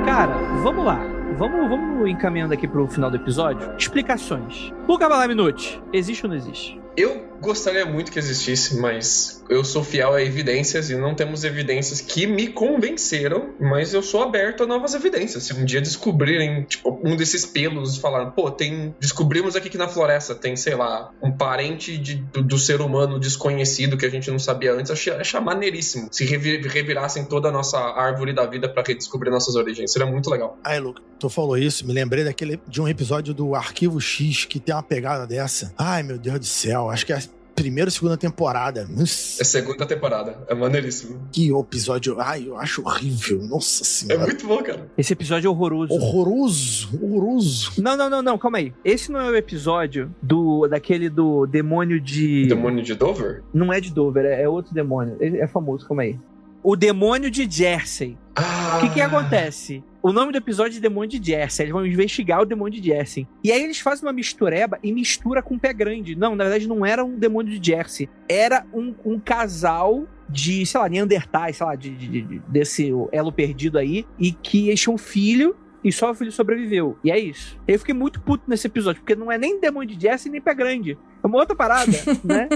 Cara, vamos lá. Vamos, vamos encaminhando aqui pro final do episódio. Explicações. Luca Balaminuti, existe ou não existe? Eu gostaria muito que existisse, mas eu sou fiel a evidências e não temos evidências que me convenceram, mas eu sou aberto a novas evidências. Se um dia descobrirem, tipo, um desses pelos falar, pô, tem. Descobrimos aqui que na floresta tem, sei lá, um parente de- do, do ser humano desconhecido que a gente não sabia antes, achei, achei maneiríssimo. Se revi- revirassem toda a nossa árvore da vida pra redescobrir nossas origens. Seria muito legal. Aí, Luca, tu falou isso, me lembrei daquele, de um episódio do Arquivo X que tem uma pegada dessa. Ai, meu Deus do céu, acho que é a primeira ou segunda temporada. Nossa, É segunda temporada. É maneiríssimo. que episódio. Ai, eu acho horrível. Nossa É senhora. muito bom, cara. Esse episódio é horroroso. Horroroso, horroroso. Não, não, não, não, calma aí. Esse não é o episódio do daquele do demônio de. Demônio de Dover? Não é de Dover, é, é outro demônio. Ele é famoso, calma aí. O demônio de Jersey. Ah. O que que acontece? O nome do episódio é Demônio de Jersey. Eles vão investigar o demônio de Jersey. E aí eles fazem uma mistureba e mistura com o pé grande. Não, na verdade não era um demônio de Jersey. Era um, um casal de, sei lá, Neandertais, sei lá, de, de- de- desse elo perdido aí. E que eles tinham um filho e só o filho sobreviveu. E é isso. Eu fiquei muito puto nesse episódio, porque não é nem demônio de Jersey nem pé grande. É uma outra parada, né?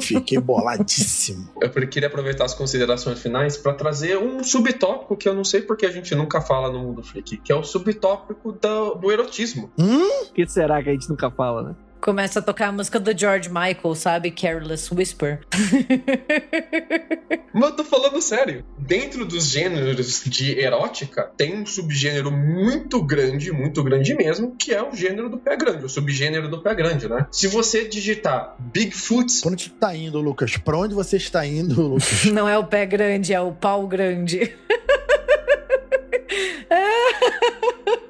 Fiquei boladíssimo. Eu queria aproveitar as considerações finais para trazer um subtópico que eu não sei porque a gente nunca fala no Mundo Freak, que é o subtópico do, do erotismo. Hum? O que será que a gente nunca fala, né? Começa a tocar a música do George Michael, sabe? Careless Whisper. Mas eu tô falando sério. Dentro dos gêneros de erótica, tem um subgênero muito grande, muito grande mesmo, que é o gênero do pé grande, o subgênero do pé grande, né? Se você digitar Bigfoot, Pra onde tá indo, Lucas? Pra onde você está indo, Lucas? Não é o pé grande, é o pau grande.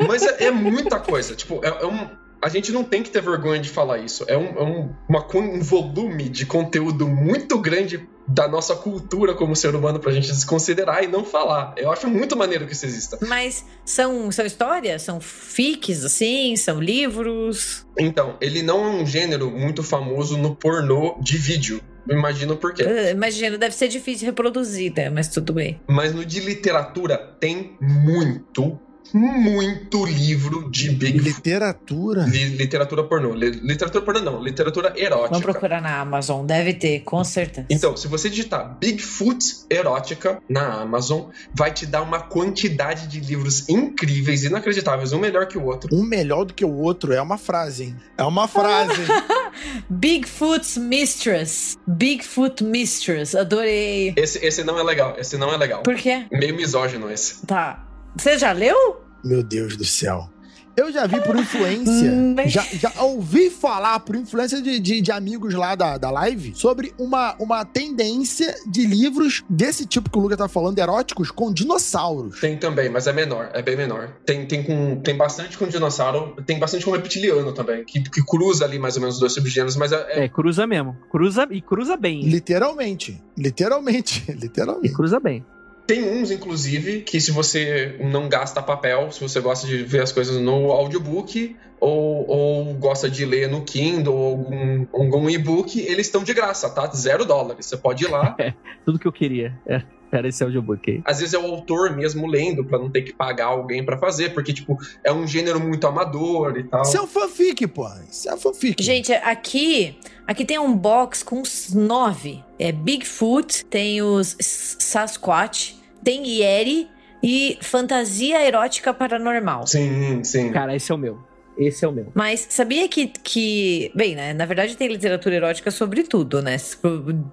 Mas é, é muita coisa. Tipo, é, é um. A gente não tem que ter vergonha de falar isso. É um, é um, uma, um volume de conteúdo muito grande da nossa cultura como ser humano pra gente desconsiderar e não falar. Eu acho muito maneiro que isso exista. Mas são, são histórias? São fics, assim? São livros? Então, ele não é um gênero muito famoso no pornô de vídeo. Imagino por quê. Uh, Imagino, deve ser difícil de reproduzir, né? Mas tudo bem. Mas no de literatura tem muito, muito livro de Bigfoot. Literatura. Li- Literatura pornô. Li- Literatura pornô não, literatura erótica. Vamos procurar na Amazon. Deve ter, com certeza. Então, se você digitar Bigfoot erótica na Amazon, vai te dar uma quantidade de livros incríveis, inacreditáveis, um melhor que o outro. Um melhor do que o outro é uma frase, hein? É uma frase. Bigfoot's Mistress. Bigfoot Mistress. Adorei. Esse, esse não é legal, esse não é legal. Por quê? Meio misógino esse. Tá. Você já leu? Meu Deus do céu. Eu já vi por influência, Hum, já, já ouvi falar por influência de, de, de amigos lá da, da live sobre uma, uma tendência de livros desse tipo que o Lucas tá falando, eróticos, com dinossauros. Tem também, mas é menor, é bem menor. Tem, tem, com, tem bastante com dinossauro, tem bastante com reptiliano também, que, que cruza ali mais ou menos os dois subgêneros, mas é, é- É, cruza mesmo. Cruza e cruza bem. Literalmente. Literalmente. E Literalmente. cruza bem. Tem uns, inclusive, que se você não gasta papel, se você gosta de ver as coisas no audiobook, ou, ou gosta de ler no Kindle ou algum, algum e-book, eles estão de graça, tá? Zero dólares. Você pode ir lá. Tudo que eu queria. É, era esse audiobook aí. Às vezes é o autor mesmo lendo, pra não ter que pagar alguém pra fazer, porque, tipo, é um gênero muito amador e tal. Isso é um fanfic, pô. Isso é um fanfic. Gente, aqui, aqui tem um box com uns nove. É Bigfoot, tem os Sasquatch, tem Yeti e fantasia erótica paranormal. Sim, sim. Cara, esse é o meu. Esse é o meu. Mas sabia que, que. Bem, né? Na verdade, tem literatura erótica sobre tudo, né?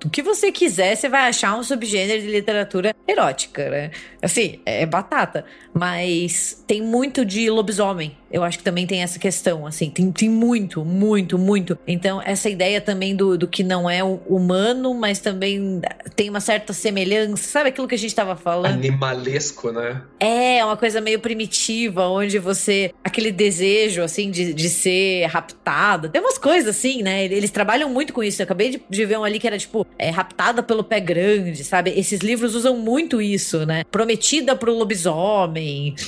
O que você quiser, você vai achar um subgênero de literatura erótica, né? Assim, é batata. Mas tem muito de lobisomem. Eu acho que também tem essa questão, assim. Tem, tem muito, muito, muito. Então, essa ideia também do, do que não é humano, mas também tem uma certa semelhança. Sabe aquilo que a gente tava falando? Animalesco, né? É, uma coisa meio primitiva, onde você. aquele desejo, assim, de, de ser raptada. Tem umas coisas assim, né? Eles trabalham muito com isso. Eu acabei de, de ver um ali que era, tipo, é, raptada pelo pé grande, sabe? Esses livros usam muito isso, né? Prometida pro lobisomem.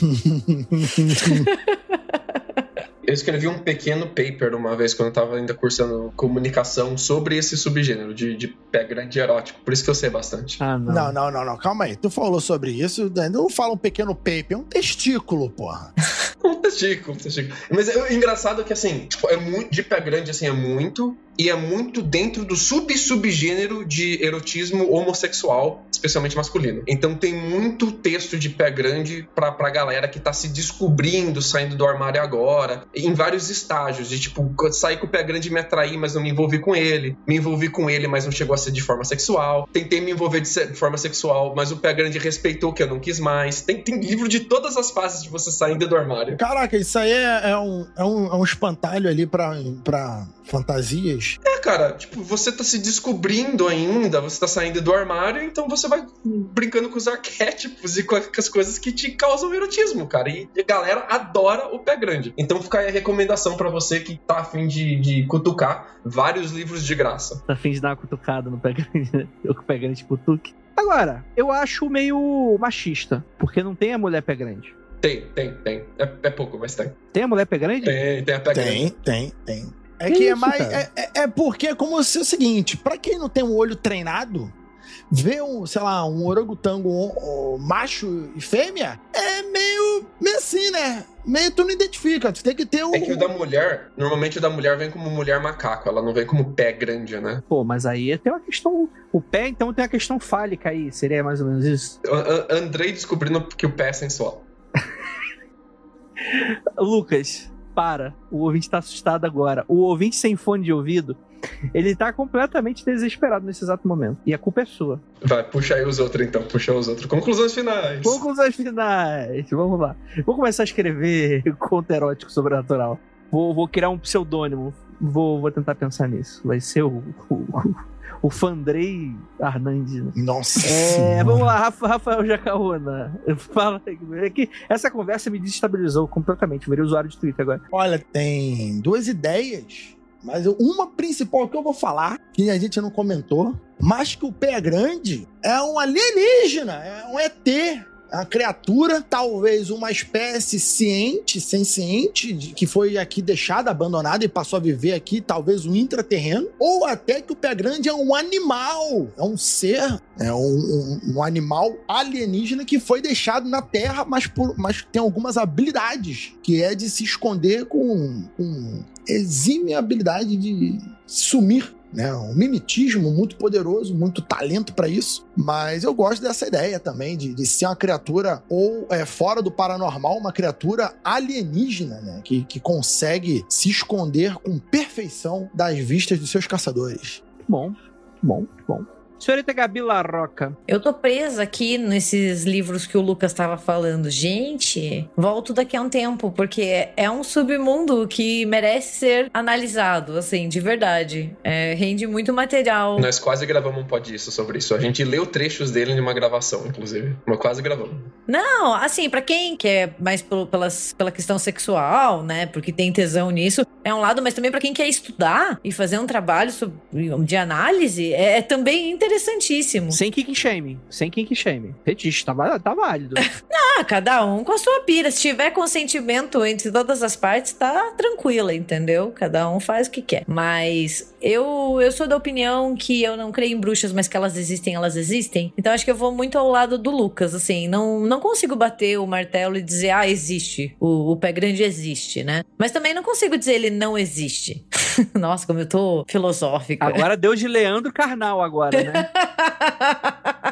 Eu escrevi um pequeno paper uma vez quando eu tava ainda cursando comunicação sobre esse subgênero de, de pé grande erótico. Por isso que eu sei bastante. Ah, não. Não, não, não, não. Calma aí. Tu falou sobre isso. Não fala um pequeno paper, é um testículo, porra. Um testículo, um testículo. Mas é o engraçado é que, assim, tipo, é muito. De pé grande, assim, é muito. E é muito dentro do sub-subgênero de erotismo homossexual, especialmente masculino. Então tem muito texto de pé grande pra, pra galera que tá se descobrindo, saindo do armário agora, em vários estágios. De tipo, sair com o pé grande e me atrair, mas não me envolvi com ele. Me envolvi com ele, mas não chegou a ser de forma sexual. Tentei me envolver de forma sexual, mas o pé grande respeitou que eu não quis mais. Tem, tem livro de todas as fases de você saindo do armário. Caraca, isso aí é, é um, é, um, é um espantalho ali pra, pra fantasias. É, cara, tipo, você tá se descobrindo ainda, você tá saindo do armário, então você vai brincando com os arquétipos e com as coisas que te causam erotismo, cara. E a galera adora o pé grande. Então fica aí a recomendação pra você que tá afim de, de cutucar vários livros de graça. Tá afim de dar uma cutucada no pé grande, né? Eu com o pé grande cutuque. Agora, eu acho meio machista, porque não tem a mulher pé grande. Tem, tem, tem. É, é pouco, mas tem. Tem a mulher pé grande? Tem, tem a pé grande. Tem, tem, tem. É Que que é isso, mais. É, é- é porque é como se é o seguinte: pra quem não tem um olho treinado, ver um, sei lá, um orangotango um- um macho e fêmea é meio, meio assim, né? Meio tu não identifica. Tu tem que ter o. É que o da mulher, normalmente o da mulher vem como mulher macaco, ela não vem como pé grande, né? Pô, mas aí tem uma questão. O pé, então, tem uma questão fálica aí. Seria mais ou menos isso? A- a- Andrei descobrindo que o pé é sensual. Lucas, para. O ouvinte tá assustado agora. O ouvinte sem fone de ouvido, ele tá completamente desesperado nesse exato momento. E a culpa é sua. Vai, puxa aí os outros então, puxa os outros. Conclusões finais. Conclusões finais. Vamos lá. Vou começar a escrever conto erótico sobrenatural. Vou, vou criar um pseudônimo. Vou, vou tentar pensar nisso. Vai ser o, o, o Fandrei Arnandes. Nossa. É, vamos lá, Rafa- Rafael Jacaúna. Fala aí. É que essa conversa me desestabilizou completamente. Virei usuário de Twitter agora. Olha, tem duas ideias, mas uma principal que eu vou falar, que a gente não comentou, mas que o pé grande é um alienígena, é um ET. Uma criatura, talvez uma espécie ciente, senciente, de- que foi aqui deixada, abandonada e passou a viver aqui, talvez um intraterreno, ou até que o pé grande é um animal, é um ser, é um, um- um animal alienígena que foi deixado na Terra, mas, por, mas tem algumas habilidades, que é de se esconder com, com exime habilidade de sumir. Né, um mimetismo muito poderoso, muito talento pra isso. Mas eu gosto dessa ideia também de, de ser uma criatura ou é, fora do paranormal, uma criatura alienígena, né, que, que consegue se esconder com perfeição das vistas dos seus caçadores. Bom, bom, bom. Senhorita Gabi Larroca. Eu tô presa aqui nesses livros que o Lucas tava falando. Gente, volto daqui a um tempo, porque é um submundo que merece ser analisado, assim, de verdade. É, rende muito material. Nós quase gravamos um pod isso sobre isso. A gente leu trechos dele numa gravação, inclusive. Mas quase gravamos. Não, assim, para quem quer mais pelas, pela questão sexual, né? Porque tem tesão nisso, é um lado, mas também para quem quer estudar e fazer um trabalho sobre, de análise, é, é também interessante interessantíssimo. Sem kink shame. Sem kink shame. Fetiche, tá, tá válido. ah, cada um com a sua pira. Se tiver consentimento entre todas as partes, tá tranquila, entendeu? Cada um faz o que quer. Mas eu, eu sou da opinião que eu não creio em bruxas, mas que elas existem, elas existem. Então acho que eu vou muito ao lado do Lucas, assim. Não, não consigo bater o martelo e dizer, ah, existe. O, o pé grande existe, né? Mas também não consigo dizer ele não existe. Nossa, como eu tô filosófica. Agora deu de Leandro Carnal agora, né?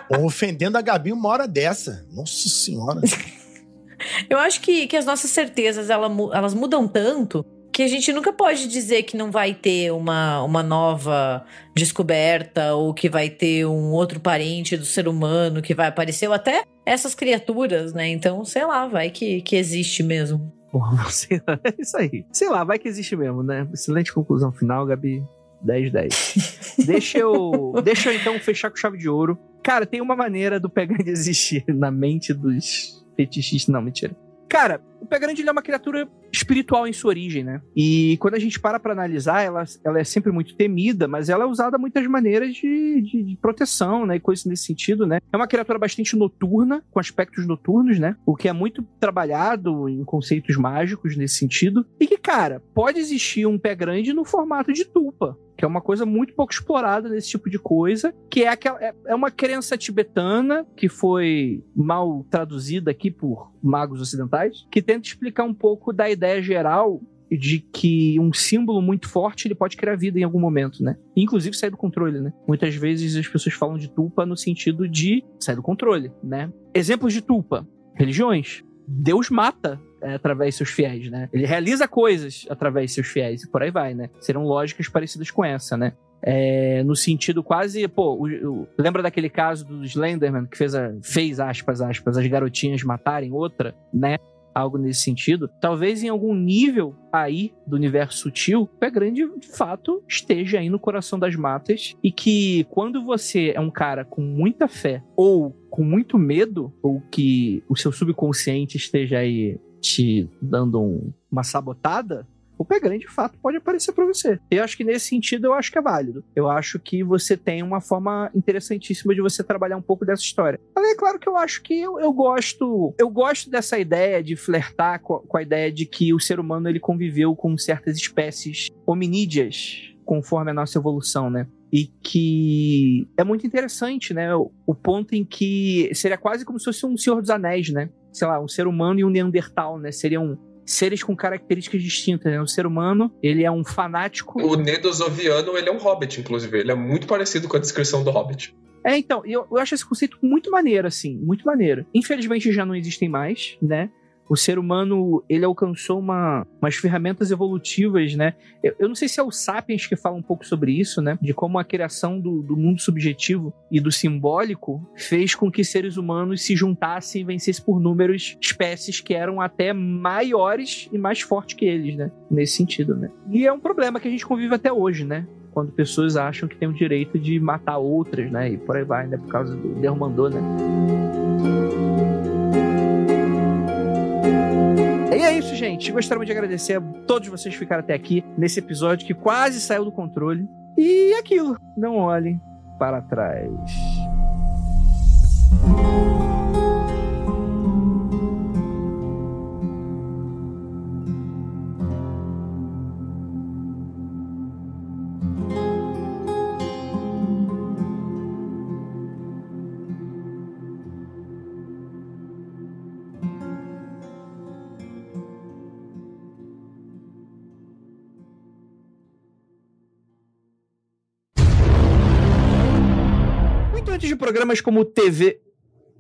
Ofendendo a Gabi uma hora dessa. Nossa senhora. Eu acho que, que as nossas certezas ela, elas mudam tanto que a gente nunca pode dizer que não vai ter uma, uma nova descoberta ou que vai ter um outro parente do ser humano que vai aparecer, ou até essas criaturas, né? Então, sei lá, vai que, que existe mesmo. Porra, sei lá, é isso aí. Sei lá, vai que existe mesmo, né? Excelente conclusão final, Gabi. 10, 10. deixa eu. Deixa eu então fechar com chave de ouro. Cara, tem uma maneira do pé grande existir na mente dos fetichistas. Não, mentira. Cara, o pé grande é uma criatura espiritual em sua origem, né? E quando a gente para pra analisar, ela, ela é sempre muito temida, mas ela é usada muitas maneiras de, de, de, proteção, né? E coisas nesse sentido, né? É uma criatura bastante noturna, com aspectos noturnos, né? O que é muito trabalhado em conceitos mágicos nesse sentido. E que, cara, pode existir um pé grande no formato de tupa que é uma coisa muito pouco explorada nesse tipo de coisa, que é aquela é, é uma crença tibetana que foi mal traduzida aqui por magos ocidentais, que tenta explicar um pouco da ideia geral de que um símbolo muito forte ele pode criar vida em algum momento, né? Inclusive sair do controle, né? Muitas vezes as pessoas falam de tulpa no sentido de sair do controle, né? Exemplos de tulpa: religiões. Deus mata é, através de seus fiéis, né? Ele realiza coisas através de seus fiéis e por aí vai, né? Serão lógicas parecidas com essa, né? É, no sentido quase, pô, o, o, lembra daquele caso do Slenderman que fez, a, fez aspas, aspas, as garotinhas matarem outra, né? Algo nesse sentido. Talvez em algum nível aí do universo sutil, o pé grande de fato esteja aí no coração das matas e que quando você é um cara com muita fé ou com muito medo, ou que o seu subconsciente esteja aí te dando um, uma sabotada, o pé grande de fato pode aparecer para você. Eu acho que nesse sentido eu acho que é válido. Eu acho que você tem uma forma interessantíssima de você trabalhar um pouco dessa história. é claro que eu acho que eu, eu gosto, eu gosto dessa ideia de flertar com a, com a ideia de que o ser humano ele conviveu com certas espécies hominídeas conforme a nossa evolução, né? e que é muito interessante, né? O, o, ponto em que seria quase como se fosse um Senhor dos Anéis, né? Sei lá, um ser humano e um Neandertal, né? Seriam seres com características distintas, né? O ser humano, ele é um fanático... O Nedozoviano, ele é um Hobbit, inclusive. Ele é muito parecido com a descrição do Hobbit. É, então, eu, eu acho esse conceito muito maneiro, assim, muito maneiro. Infelizmente já não existem mais, né? O ser humano ele alcançou uma, umas ferramentas evolutivas, né? Eu, eu, não sei se é o Sapiens que fala um pouco sobre isso, né? De como a criação do, do mundo subjetivo e do simbólico fez com que seres humanos se juntassem e vencessem por números espécies que eram até maiores e mais fortes que eles, né? Nesse sentido, né? E é um problema que a gente convive até hoje, né? Quando pessoas acham que têm o direito de matar outras, né? E por aí vai, né? Por causa do Derrumandô, né? E é isso, gente. Gostaria de agradecer a todos vocês que ficaram até aqui nesse episódio que quase saiu do controle. E aquilo, não olhem para trás. Programas como TV.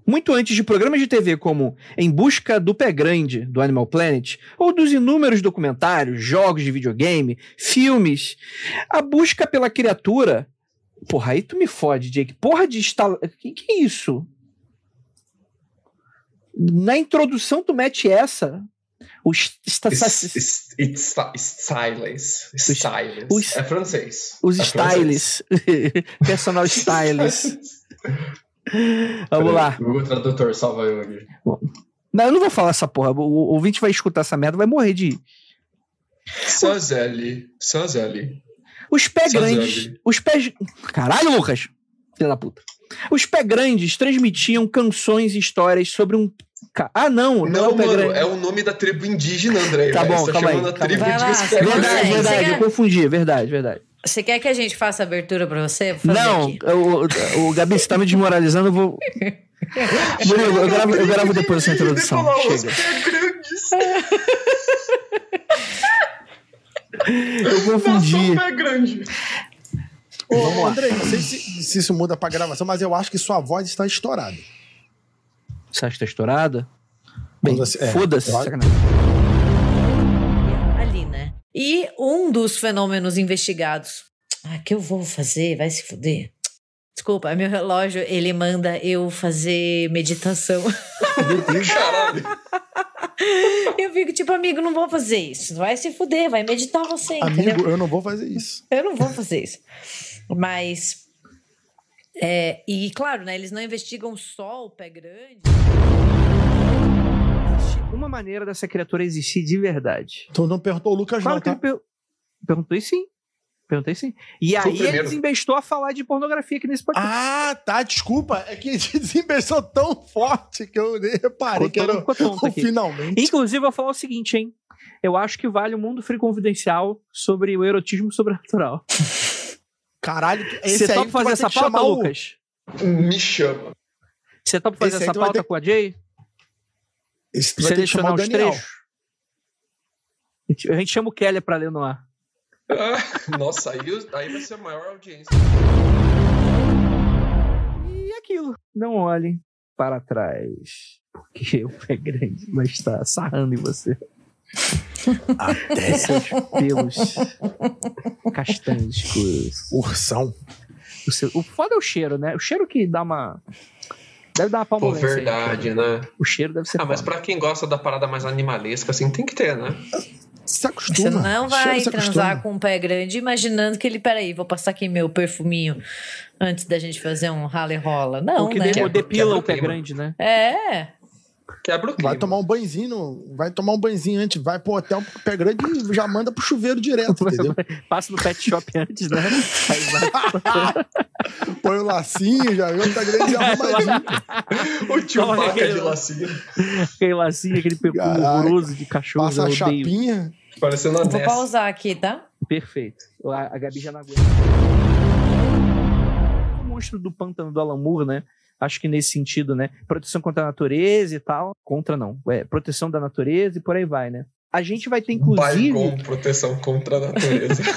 Muito antes de programas de TV como Em Busca do Pé Grande, do Animal Planet, ou dos inúmeros documentários, jogos de videogame, filmes, a busca pela criatura Porra, aí tu me fode, Jake. Porra de instala. Que, que é isso? Na introdução tu mete essa. O esta- It's, it's, it's. Stylist. os- é francês. os é styles. Personal styles. Vamos lá. Google Tradutor, salva eu aqui. Não, eu não vou falar essa porra. O, o ouvinte vai escutar essa merda, vai morrer de. Sazeli. Sazeli. Os pés grandes. Os pés. Caralho, Lucas! Filha da puta. Os pés grandes transmitiam canções e histórias sobre um. Ah, não, não, é Não, o pé mano, grande. é o nome da tribo indígena, André. Tá bom, Você calma aí, calma Vai lá, Verdade, verdade, eu confundi, verdade, verdade. Você quer que a gente faça a abertura pra você? Vou fazer Não, aqui. o, o Gabi, você tá me desmoralizando, eu vou. Murilo, eu gravo, eu gravo depois essa introdução. Chega. grandes. Eu confundi. Nação pé grande. Ô, Vamos lá. André, não sei se, se isso muda pra gravação, mas eu acho que sua voz está estourada. Você acha que tá estourada? Bem, você- é, foda-se. eu E um dos fenômenos investigados. Ah, que eu vou fazer? Vai se fuder. Desculpa, meu relógio, ele manda eu fazer meditação. Caralho. Eu fico tipo, amigo, não vou fazer isso. Vai se fuder, vai meditar você, entendeu? Amigo, eu não vou fazer isso. Eu não vou fazer isso. Mas. É, e claro, né? Eles não investigam só o pé grande. Uma maneira dessa criatura existir de verdade. Tu não perguntou o Lucas, Claro não, que tá? per... perguntei sim. Perguntei sim. E Foi aí ele desembestou a falar de pornografia aqui nesse podcast. Ah, tá, desculpa. É que desembeçou tão forte que eu nem reparei que era finalmente. Inclusive, eu vou falar o seguinte, hein? Eu acho que vale o Mundo Free Confidencial sobre o erotismo sobrenatural. Caralho, esse Você aí topa fazer essa pauta, chamar o- Lucas? Me chama. Você topa fazer essa pauta ter- com a Jay? Esse tu vai ter que Selecionar chamar o os Daniel. trechos? A gente- chama o Kelly pra ler no ar. Ah, Nossa, aí, aí vai ser a maior audiência. E aquilo. Não olhem para trás. Porque o pé grande vai estar sarrando em você. Até Seus pelos castanhos escuros. ursão. O, seu- o foda é o cheiro, né? O cheiro que dá uma. Deve dar uma Pô, palmolência. aí. verdade, né? O cheiro deve ser Ah, mas foda. pra quem gosta da parada mais animalesca, assim, tem que ter, né? Se Você acostuma. não vai Cheiro transar acostuma. com um pé grande imaginando que ele, peraí, vou passar aqui meu perfuminho antes da gente fazer um rale rola. Não, o que né? Quebra- depila o pé grande, né? É. Quebra o clima. Vai tomar um banhozinho, vai tomar um banhozinho antes, vai pro hotel, pé grande e já manda pro chuveiro direto, entendeu? Passa no pet shop antes, né? Aí vai. Põe o lacinho, já viu? Pé grande já arrumadinho. O tio Olha aquele- de lacinho. Aquele lacinho, aquele Caraca. horroroso de cachorro. Passa a chapinha. Parecendo a Vou pausar aqui, tá? Perfeito. A, a Gabi já não aguenta. O monstro do pântano do Alan Moore, né? Acho que nesse sentido, né? Proteção contra a natureza e tal. Contra não. É, proteção da natureza e por aí vai, né? A gente vai ter, inclusive. Baigon, proteção contra a natureza.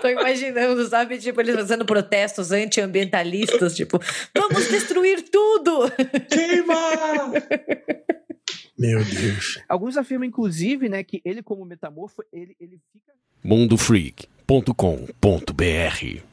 Tô imaginando, sabe? Tipo, eles fazendo protestos antiambientalistas, tipo, vamos destruir tudo! Queima! Meu Deus. Alguns afirmam, inclusive, né, que ele, como metamorfo, ele, ele fica. mundofreak.com.br